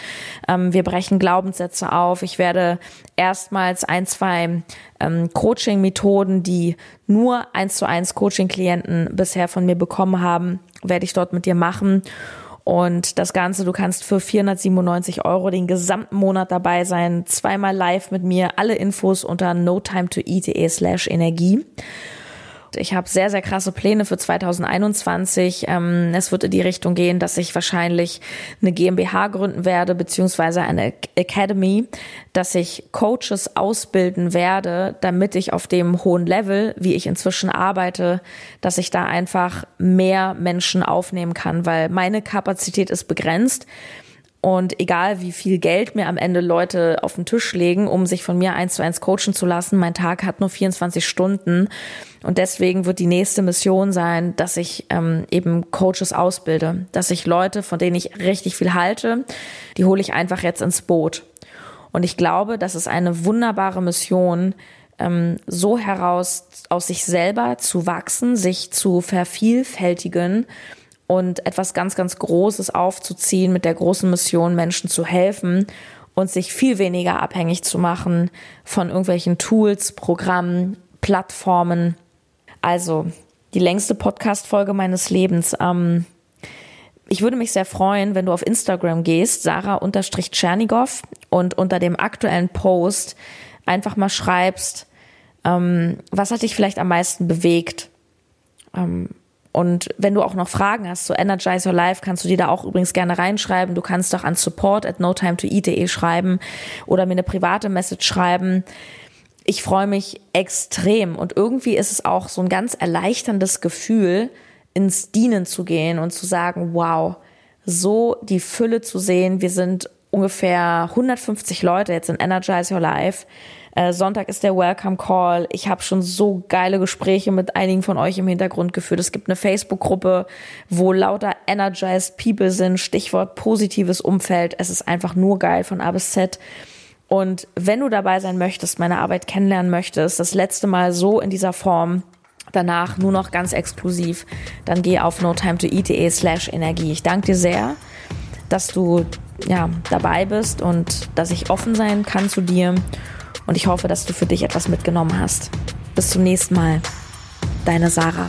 Ähm, wir brechen Glaubenssätze auf. Ich werde erstmals ein, zwei ähm, Coaching-Methoden, die nur eins zu eins Coaching-Klienten bisher von mir bekommen haben, werde ich dort mit dir machen. Und das Ganze, du kannst für 497 Euro den gesamten Monat dabei sein, zweimal live mit mir, alle Infos unter notimetoeat.de slash Energie. Ich habe sehr, sehr krasse Pläne für 2021. Ähm, es wird in die Richtung gehen, dass ich wahrscheinlich eine GmbH gründen werde, beziehungsweise eine Academy, dass ich Coaches ausbilden werde, damit ich auf dem hohen Level, wie ich inzwischen arbeite, dass ich da einfach mehr Menschen aufnehmen kann, weil meine Kapazität ist begrenzt. Und egal wie viel Geld mir am Ende Leute auf den Tisch legen, um sich von mir eins zu eins coachen zu lassen, mein Tag hat nur 24 Stunden. Und deswegen wird die nächste Mission sein, dass ich ähm, eben Coaches ausbilde, dass ich Leute, von denen ich richtig viel halte, die hole ich einfach jetzt ins Boot. Und ich glaube, das ist eine wunderbare Mission, ähm, so heraus aus sich selber zu wachsen, sich zu vervielfältigen und etwas ganz, ganz Großes aufzuziehen mit der großen Mission, Menschen zu helfen und sich viel weniger abhängig zu machen von irgendwelchen Tools, Programmen, Plattformen. Also die längste Podcast-Folge meines Lebens. Ähm, ich würde mich sehr freuen, wenn du auf Instagram gehst, Sarah-Tschernigow und unter dem aktuellen Post einfach mal schreibst, ähm, was hat dich vielleicht am meisten bewegt? Ähm, und wenn du auch noch Fragen hast zu Energize Your Life, kannst du die da auch übrigens gerne reinschreiben. Du kannst doch an support at notimetoeat.de schreiben oder mir eine private Message schreiben. Ich freue mich extrem und irgendwie ist es auch so ein ganz erleichterndes Gefühl, ins Dienen zu gehen und zu sagen, wow, so die Fülle zu sehen. Wir sind ungefähr 150 Leute jetzt in Energize Your Life. Äh, Sonntag ist der Welcome Call. Ich habe schon so geile Gespräche mit einigen von euch im Hintergrund geführt. Es gibt eine Facebook-Gruppe, wo lauter energized People sind. Stichwort positives Umfeld. Es ist einfach nur geil von A bis Z. Und wenn du dabei sein möchtest, meine Arbeit kennenlernen möchtest, das letzte Mal so in dieser Form, danach nur noch ganz exklusiv, dann geh auf notimetoeat.de slash Energie. Ich danke dir sehr, dass du ja, dabei bist und dass ich offen sein kann zu dir. Und ich hoffe, dass du für dich etwas mitgenommen hast. Bis zum nächsten Mal. Deine Sarah.